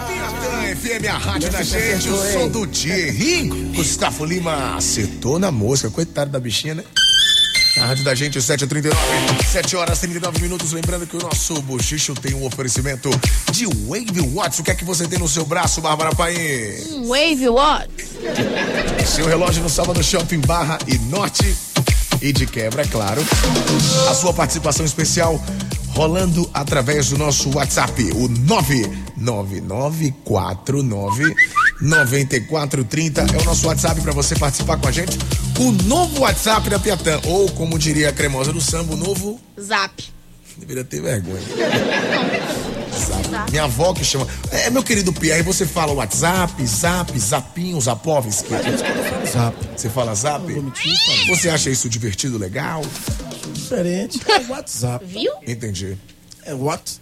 Piatã FM, a rádio da gente, o som do Thierry. Gustavo Lima acertou na mosca, coitado da bichinha, né? A rádio da gente, 7h39, 7 horas 39 minutos. Lembrando que o nosso bochicho tem um oferecimento de Wave Watts. O que é que você tem no seu braço, Bárbara Paim?
Um Wave Watch.
Seu relógio no Sábado Shopping Barra e Norte. E de quebra, é claro. A sua participação especial rolando através do nosso WhatsApp, o 99949 9430 é o nosso WhatsApp para você participar com a gente. O novo WhatsApp da Piatã, ou como diria a cremosa do samba, o novo.
Zap.
Deveria ter vergonha. Zap. Minha avó que chama. É, meu querido Pierre, você fala WhatsApp, Zap, Zapinho, Zapovski.
Zap.
Você fala Zap? Você acha isso divertido, legal?
Diferente. É o WhatsApp.
Viu?
Entendi.
É what?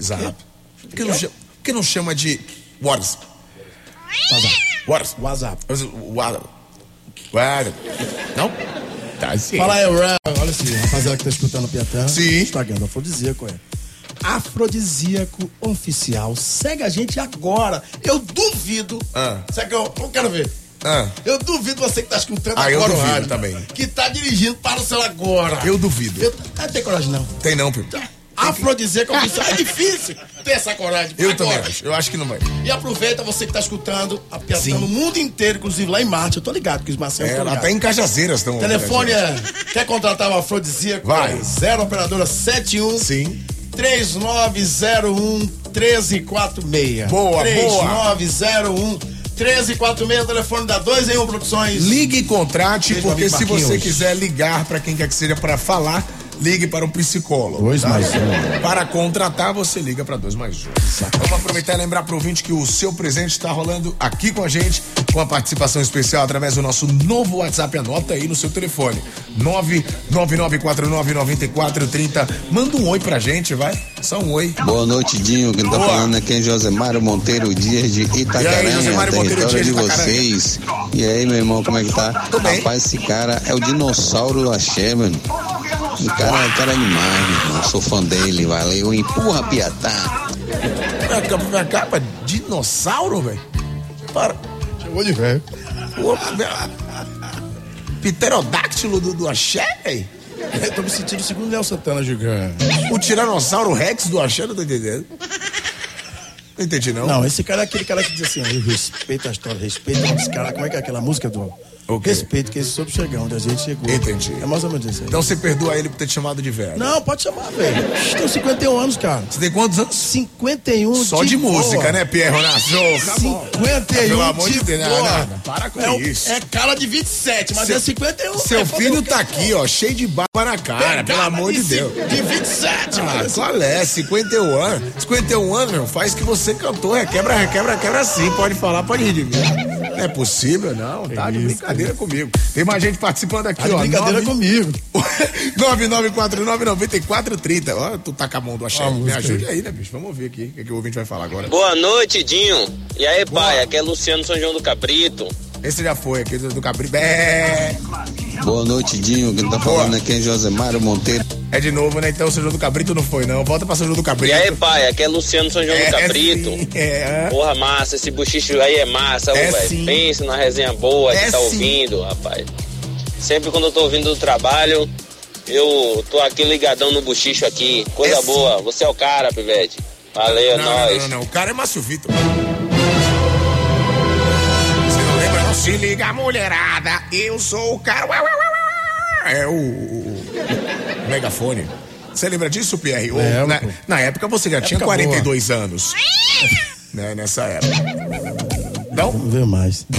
Zap. Por que não chama, por que não chama de WhatsApp? WhatsApp.
WhatsApp.
WhatsApp. WhatsApp. Não? Tá sim.
Fala aí, Ram. Olha assim, rapaziada que tá escutando o Piatã.
Sim.
Instagram do Afrodisíaco é. Afrodisíaco Oficial. Segue a gente agora. Eu duvido.
Ah.
Segue, eu, eu quero ver.
Ah.
Eu duvido você que tá escutando
Ah,
agora o
duvido
rádio,
também.
Que tá dirigindo para o celular agora.
Eu duvido.
Eu, não tem coragem, não.
Tem não,
Afrodisíaco Oficial. É difícil ter essa coragem.
Eu
Agora.
também acho. Eu acho que não vai.
E aproveita você que tá escutando a Piatã
Sim.
no mundo inteiro, inclusive lá em Marte. Eu tô ligado que os Marcelo
É, até em Cajazeiras estão.
O telefone é. Quer contratar o afrodisíaco?
Vai.
Zero operadora 71
Sim.
3901 1346.
Boa,
3901 1346. O telefone da 2 em 1 Produções.
Ligue e contrate,
Beijo,
porque se você quiser ligar para quem quer que seja para falar ligue para um psicólogo.
Dois
tá?
mais um.
Para contratar, você liga para dois mais um. Vamos aproveitar e lembrar pro ouvinte que o seu presente está rolando aqui com a gente, com a participação especial através do nosso novo WhatsApp. Anota aí no seu telefone: 999499430. Manda um oi pra gente, vai. Só um oi.
Boa noite, Dinho. Quem tá
Boa.
falando aqui é Josemário Monteiro Dias de
E aí, Josemário
território
Dias
de vocês. E aí, meu irmão, como é que tá? Rapaz, esse cara é o dinossauro do Axé, mano. O cara, o cara é demais, meu irmão. Sou fã dele, valeu. Empurra, Piatá.
Minha capa, minha capa, dinossauro, velho. Para.
Chegou de velho.
Pterodáctilo do, do axé, velho.
Eu tô me sentindo o segundo Léo Santana gigante.
O Tiranossauro Rex do axé, não tô entendendo. Não entendi, não.
Não, esse cara é aquele cara que diz assim, respeito a história, respeito esse cara. Como é que é aquela música do respeito que esse soube chegar onde a gente chegou.
Entendi.
É mais ou menos isso aí.
Então você perdoa ele por ter te chamado de velho.
Não, pode chamar, velho. Tenho 51 anos, cara.
Você tem quantos anos?
51
Só de,
boa.
música, né, Pierre Ronaldo?
51
Pelo amor de Deus,
boa.
não, para com
é,
isso.
É cara de 27, mas
Seu-
é 51.
Seu
é
filho tá aqui, ó, cheio de barba na cara, pelo amor de Deus.
De 27,
Ah,
mano.
qual é? 51 anos? 51 anos, meu, faz que você cantou, requebra, requebra, requebra sim. Pode falar, pode rir de mim. Não é possível, não. Tá de brincadeira comigo. Tem mais gente participando aqui,
Tá
ó.
brincadeira comigo.
9949-9430. Ó, tu tá com a mão do axé. Me ajude aí, né, bicho? Vamos ver aqui o que, que o ouvinte vai falar agora.
Boa noite, Dinho. E aí, pai? Aqui é Luciano São João do Cabrito.
Esse já foi, aquele do Cabri. É,
Boa noite, Dinho. Quem tá falando aqui é Josemário Monteiro.
é de novo, né? Então, São João do Cabrito não foi, não. Volta pra São João do Cabrito.
E aí, pai? Aqui é Luciano São João
É,
do
é
Cabrito.
sim, é.
Porra, massa. Esse buchicho aí é massa,
É
velho.
sim.
Pensa na resenha boa
É
que tá
sim.
ouvindo, rapaz. Sempre quando eu tô ouvindo do trabalho, eu tô aqui ligadão no buchicho aqui. Coisa
É sim.
boa. Você é o cara, Pivete. Valeu, é
Não, não,
nóis.
não, não, não. O cara é Márcio Vitor. Se liga, mulherada, eu sou o cara. É o, megafone. Você lembra disso, Pierre? Ou
Lembro,
na, na época você já tinha
Época
42 anos. né, nessa época. Não?
Ver mais.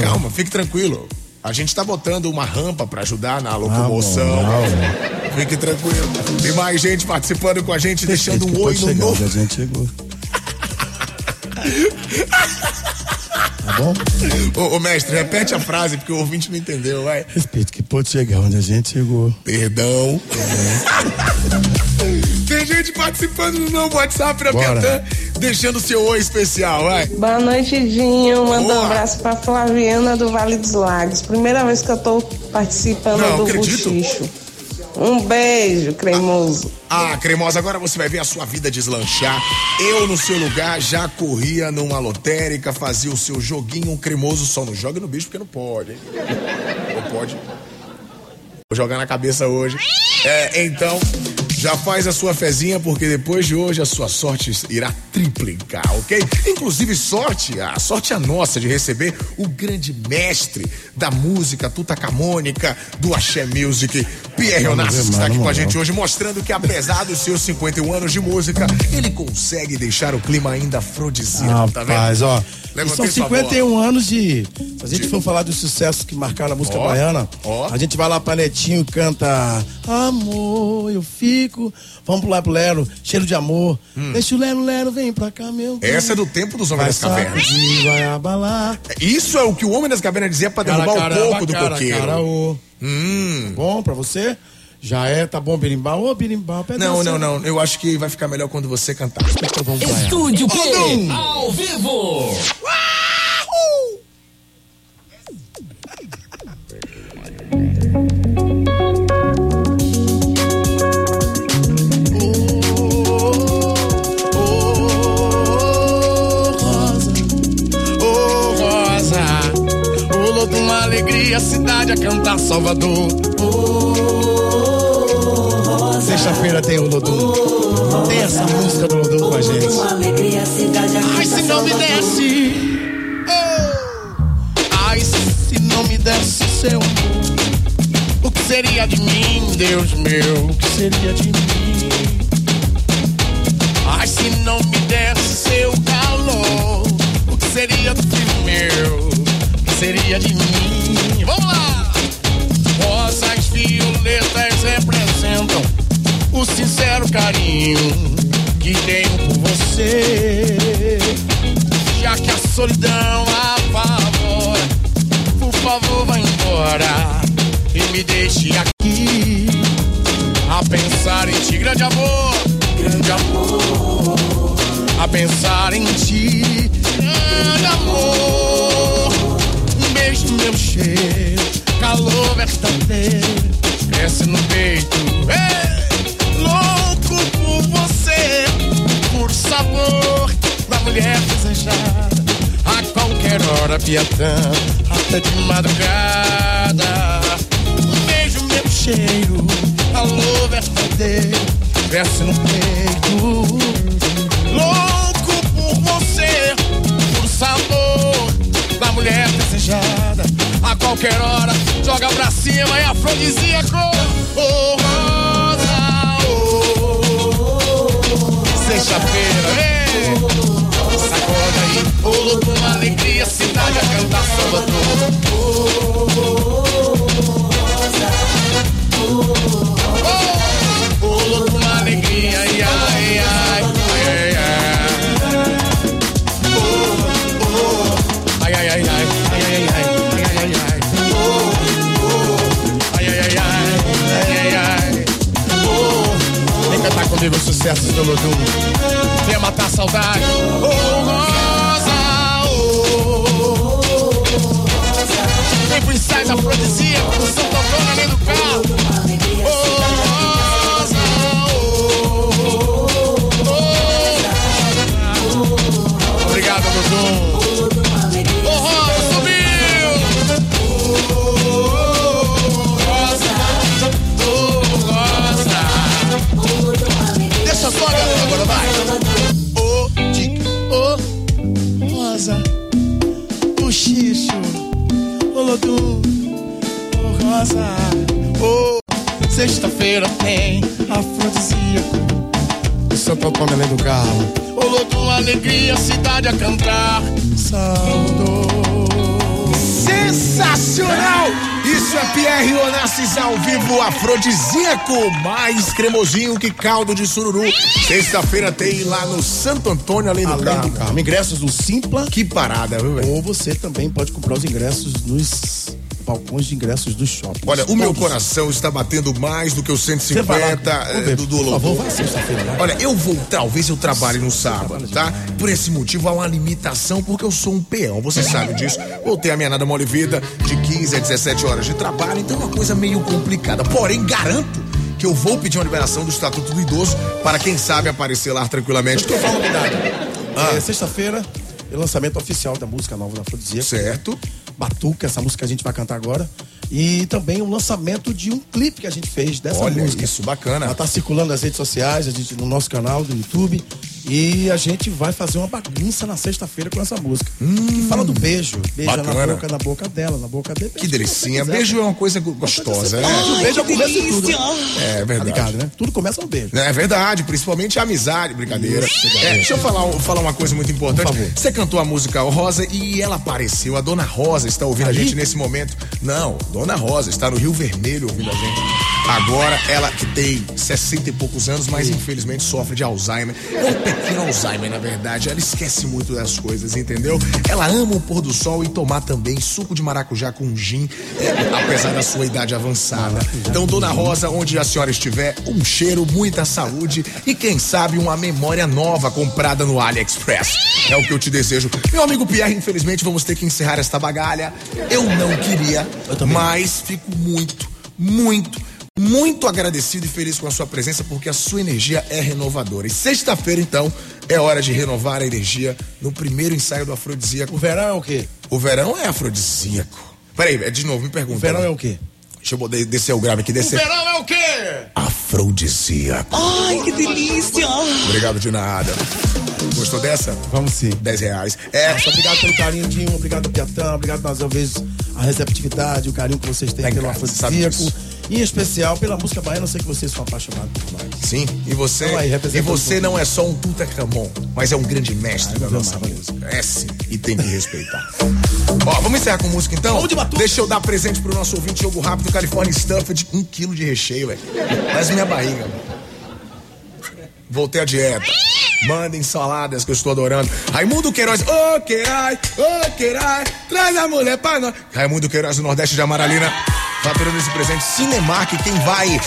Calma, fique tranquilo. A gente tá botando uma rampa pra ajudar na locomoção. Fique tranquilo. Tem mais gente participando com a gente, deixando um oi no
chegar
novo.
a gente chegou. Tá bom?
Ô, ô, mestre, repete a frase porque o ouvinte não entendeu, vai.
Respeito que pode chegar onde a gente chegou.
Perdão. Tem gente participando do novo WhatsApp da. Piatã, deixando seu oi especial, vai.
Boa noite, Dinho. Manda
Boa.
um abraço pra Flaviana do Vale dos Lagos. Primeira vez que eu tô participando
Não,
do
acredito.
Buchicho. Um beijo, cremoso.
Ah, cremosa, agora você vai ver a sua vida deslanchar. Eu, no seu lugar, já corria numa lotérica, fazia o seu joguinho um cremoso. Só não joga no bicho porque não pode, hein? Não pode. Vou jogar na cabeça hoje. É, então, já faz a sua fezinha, porque depois de hoje a sua sorte irá triplicar, ok? Inclusive, sorte, a sorte é nossa de receber o grande mestre da música tutacamônica do Axé Music, Pierre Onassis, que está aqui com a gente hoje, mostrando que apesar dos seus 51 anos de música, ele consegue deixar o clima ainda afrodisíaco, tá vendo?
Rapaz, ó.
Levantei
são
sua
51 anos de. Se a gente for falar dos sucessos que marcaram a música
Ó,
baiana,
ó.
a gente vai lá pra Netinho e canta Amor, eu fico. Vamos pro lá pro Lero, cheiro de amor. Deixa o Lero, Lero, vem pra cá, meu. bem.
Hum. Essa é do tempo dos Homens
Vai
das Cavernas.
sacudir, vai abalar.
Isso é o que o Homem das Cavernas dizia pra derrubar
Cara,
o
caramba,
do
cara,
coqueiro.
cara, ô.
Hum.
Bom pra você? Já é, tá bom, berimbau? Ô, berimbau, pede
Não, não, não. Eu acho que vai ficar melhor quando você cantar.
Então.
Estúdio P,
Odum.
ao vivo.
Uma alegria, cidade a cantar Salvador.
Sexta-feira tem o Lodum. Tem essa música do Lodum com a gente.
Ai, se não me desse. oh, Ai, se não me desse seu amor. O que seria de mim, Deus meu? O que seria de mim? Ai, se não me desse seu calor. O que seria filho meu? O que seria de mim? Vamos lá! Rosas, violetas,
carinho que tenho por você. Já que a solidão apavora, por favor, vá embora e me deixe aqui a pensar em ti, grande amor, grande amor, a pensar em ti, grande amor. Um beijo no meu cheiro, calor verdadeiro, cresce no peito. Ei, mulher desejada. A qualquer hora, Piatã, até de madrugada. Um beijo, meu cheiro, calor verdadeiro, cresce no peito. Louco por você, por sabor da mulher desejada. A qualquer hora, joga pra cima e afrodisíaco. Oh, rosa, oh, sexta-feira, ei roda aí. Bolo numa alegria, cidade a cantar Salvador. Oh, oh, oh, rosa, oh. Bolo numa alegria, ai, ai, ai, ai, ai, ai. Oh, oh, ai, ai, ai, ai, ai, ai, ai. Cantar comigo os sucessos do Lodum. Venha matar a saudade. Rosa, ô. Sexta-feira tem afrodisíaco, o Santo Antônio além do carro. Ô lodum, alegria, cidade a cantar, saudou.
Sensacional! Isso é Pierre Onassis ao vivo, afrodisíaco, mais cremosinho que caldo de sururu. Sexta-feira tem lá no Santo Antônio, além do
Além
carro.
do carro. Ingressos no Simpla.
Que parada, viu, velho?
Ou você também pode comprar os ingressos nos balcões de ingressos do shopping.
Olha, o meu coração está batendo mais do que os 150 eh, do, do
Por favor, vai sexta-feira lá.
Olha, eu vou, talvez eu trabalhe no sábado, tá? Por esse motivo há uma limitação, porque eu sou um peão, você sabe disso. Vou ter a minha nada mole vida de 15 a 17 horas de trabalho, então é uma coisa meio complicada. Porém, garanto que eu vou pedir uma liberação do Estatuto do Idoso para quem sabe aparecer lá tranquilamente.
Falar uma novidade. É, Sexta-feira é o lançamento oficial da música nova da Afrodisíaco.
Certo.
Batuca, essa música que a gente vai cantar agora. E também o lançamento de um clipe que a gente fez dessa
Olha
música.
isso, bacana.
Ela tá circulando nas redes sociais, a gente, no nosso canal do YouTube. E a gente vai fazer uma bagunça na sexta-feira com essa música. que fala do beijo. Beija na
bacana.
boca, na boca dela, na boca dele.
Que delicinha. Beijo é uma coisa gostosa, né?
o beijo é o começo de tudo.
É
Tá
verdade.
ligado, né? Tudo começa no beijo.
É verdade, principalmente a amizade, brincadeira. É, deixa eu falar, falar uma coisa muito importante. Você cantou a música Rosa e ela apareceu. A Dona Rosa está ouvindo a gente nesse momento. Não, Dona Rosa está no Rio Vermelho ouvindo a gente. Agora, ela que tem 60 e poucos anos, mas infelizmente sofre de Alzheimer. É um pequeno Alzheimer, na verdade. Ela esquece muito das coisas, entendeu? Ela ama o pôr do sol e tomar também suco de maracujá com gin, é, apesar da sua idade avançada. Então, Dona Rosa, onde a senhora estiver, um cheiro, muita saúde e quem sabe uma memória nova comprada no AliExpress. É o que eu te desejo. Meu amigo Pierre, infelizmente vamos ter que encerrar esta bagalha. Eu não queria, mas fico muito, muito, muito agradecido e feliz com a sua presença porque a sua energia é renovadora. E sexta-feira, então, é hora de renovar a energia no primeiro ensaio do Afrodisíaco.
O verão é o quê?
O verão é afrodisíaco. Peraí, é de novo, me pergunta.
O verão é o quê?
Deixa eu descer o grave aqui, descer.
verão é o quê?
Afrodisíaco.
Ai, que delícia!
Obrigado de nada. Gostou dessa?
Vamos sim.
10 reais. É,
Muito obrigado pelo carinho, Dinho. Obrigado, Piatã. Obrigado mais uma vez a receptividade, o carinho que vocês têm
Tá em
pelo afrodisíaco. E em especial pela música baiana, eu sei que vocês são apaixonados por nós.
Sim, e você,
Então aí,
e você não é só um Tutankhamon, mas é um grande mestre da
vou
nossa
amar,
música. É sim, e tem que respeitar. Ó, vamos encerrar com música então? Deixa eu dar presente pro nosso ouvinte jogo rápido, California Stuffed, um quilo de recheio, velho. Mas minha barriga. Voltei à dieta. Mandem saladas que eu estou adorando. Raimundo Queiroz, ô Queiroz, ô Queiroz, traz a mulher pra nós. Raimundo Queiroz do Nordeste de Amaralina, faturando esse presente. Cinemark, quem vai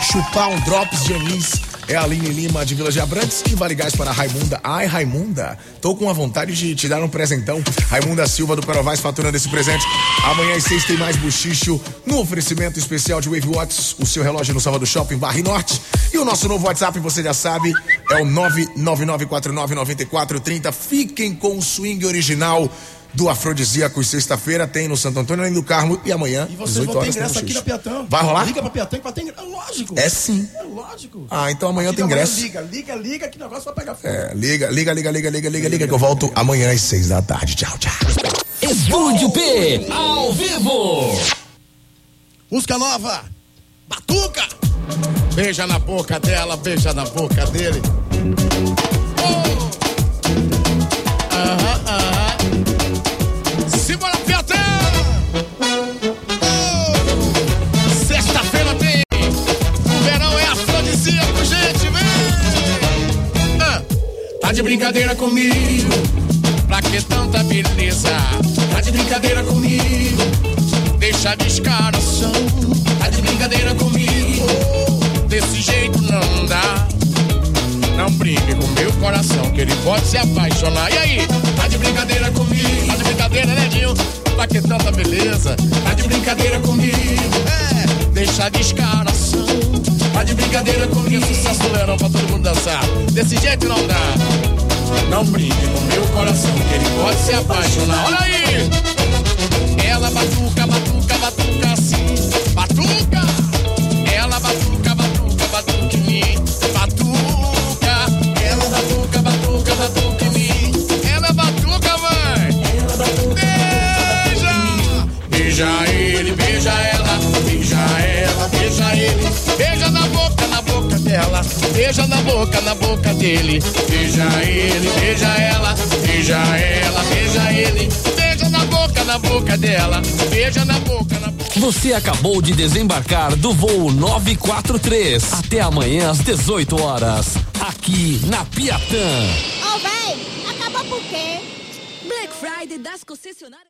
chupar um drops de anis é a Aline Lima de Vila de Abrantes e vale gás para Raimunda. Ai, Raimunda, tô com a vontade de te dar um presentão. Raimunda Silva do Perovais faturando esse presente. Amanhã às seis tem mais buchicho no oferecimento especial de Wave Watts, o seu relógio no Salvador Shopping Barre Norte. E o nosso novo WhatsApp, você já sabe, é o 999499430. Fiquem com o swing original do Afrodisíaco. Sexta-feira tem no Santo Antônio, além do Carmo. E amanhã,
E vocês
18
vão ter ingresso aqui na Piatã.
Vai rolar?
Liga pra Piatã que vai ter ingresso. É lógico.
É sim.
É lógico.
Ah, então amanhã
Aqui
tem ingresso.
Liga, liga, liga, que negócio vai pegar fogo.
É, liga, liga, liga, liga, liga, liga, liga, que eu volto amanhã às seis da tarde. Tchau, tchau.
Estúdio P, ao vivo.
Música nova. Batuca. Beija na boca dela, beija na boca dele. Oh. Aham. De brincadeira comigo? Pra que tanta beleza? Tá de brincadeira comigo? Deixa de escaração. Tá de brincadeira comigo? Desse jeito não dá. Não brinque com meu coração, que ele pode se apaixonar. E aí? Tá de brincadeira comigo? Tá de brincadeira, né, Dinho? Pra que tanta beleza? Tá de brincadeira comigo? É, deixa de escaração. Tá de brincadeira comigo? Sucesso verão pra todo mundo dançar. Desse jeito não dá. Não brinque com meu coração, que ele pode se apaixonar. Olha aí! Ela batuca, batuca, batuca assim. Batuca! Ela batuca, batuca, batuca em mim. Batuca! Ela batuca, batuca, batuca em mim. Ela batuca, mãe! Beija! Beija ele, beija ela. Beija ela, beija ele. Dela. Beija na boca, na boca dele. Beija ele, beija ela. Beija ela, beija ele. Beija na boca, na boca dela. Beija na boca, na boca.
Você acabou de desembarcar do voo 943. Até amanhã às 18 horas. Aqui na Piatã.
Ô, véi, acabou por quê?
Black Friday das concessionárias.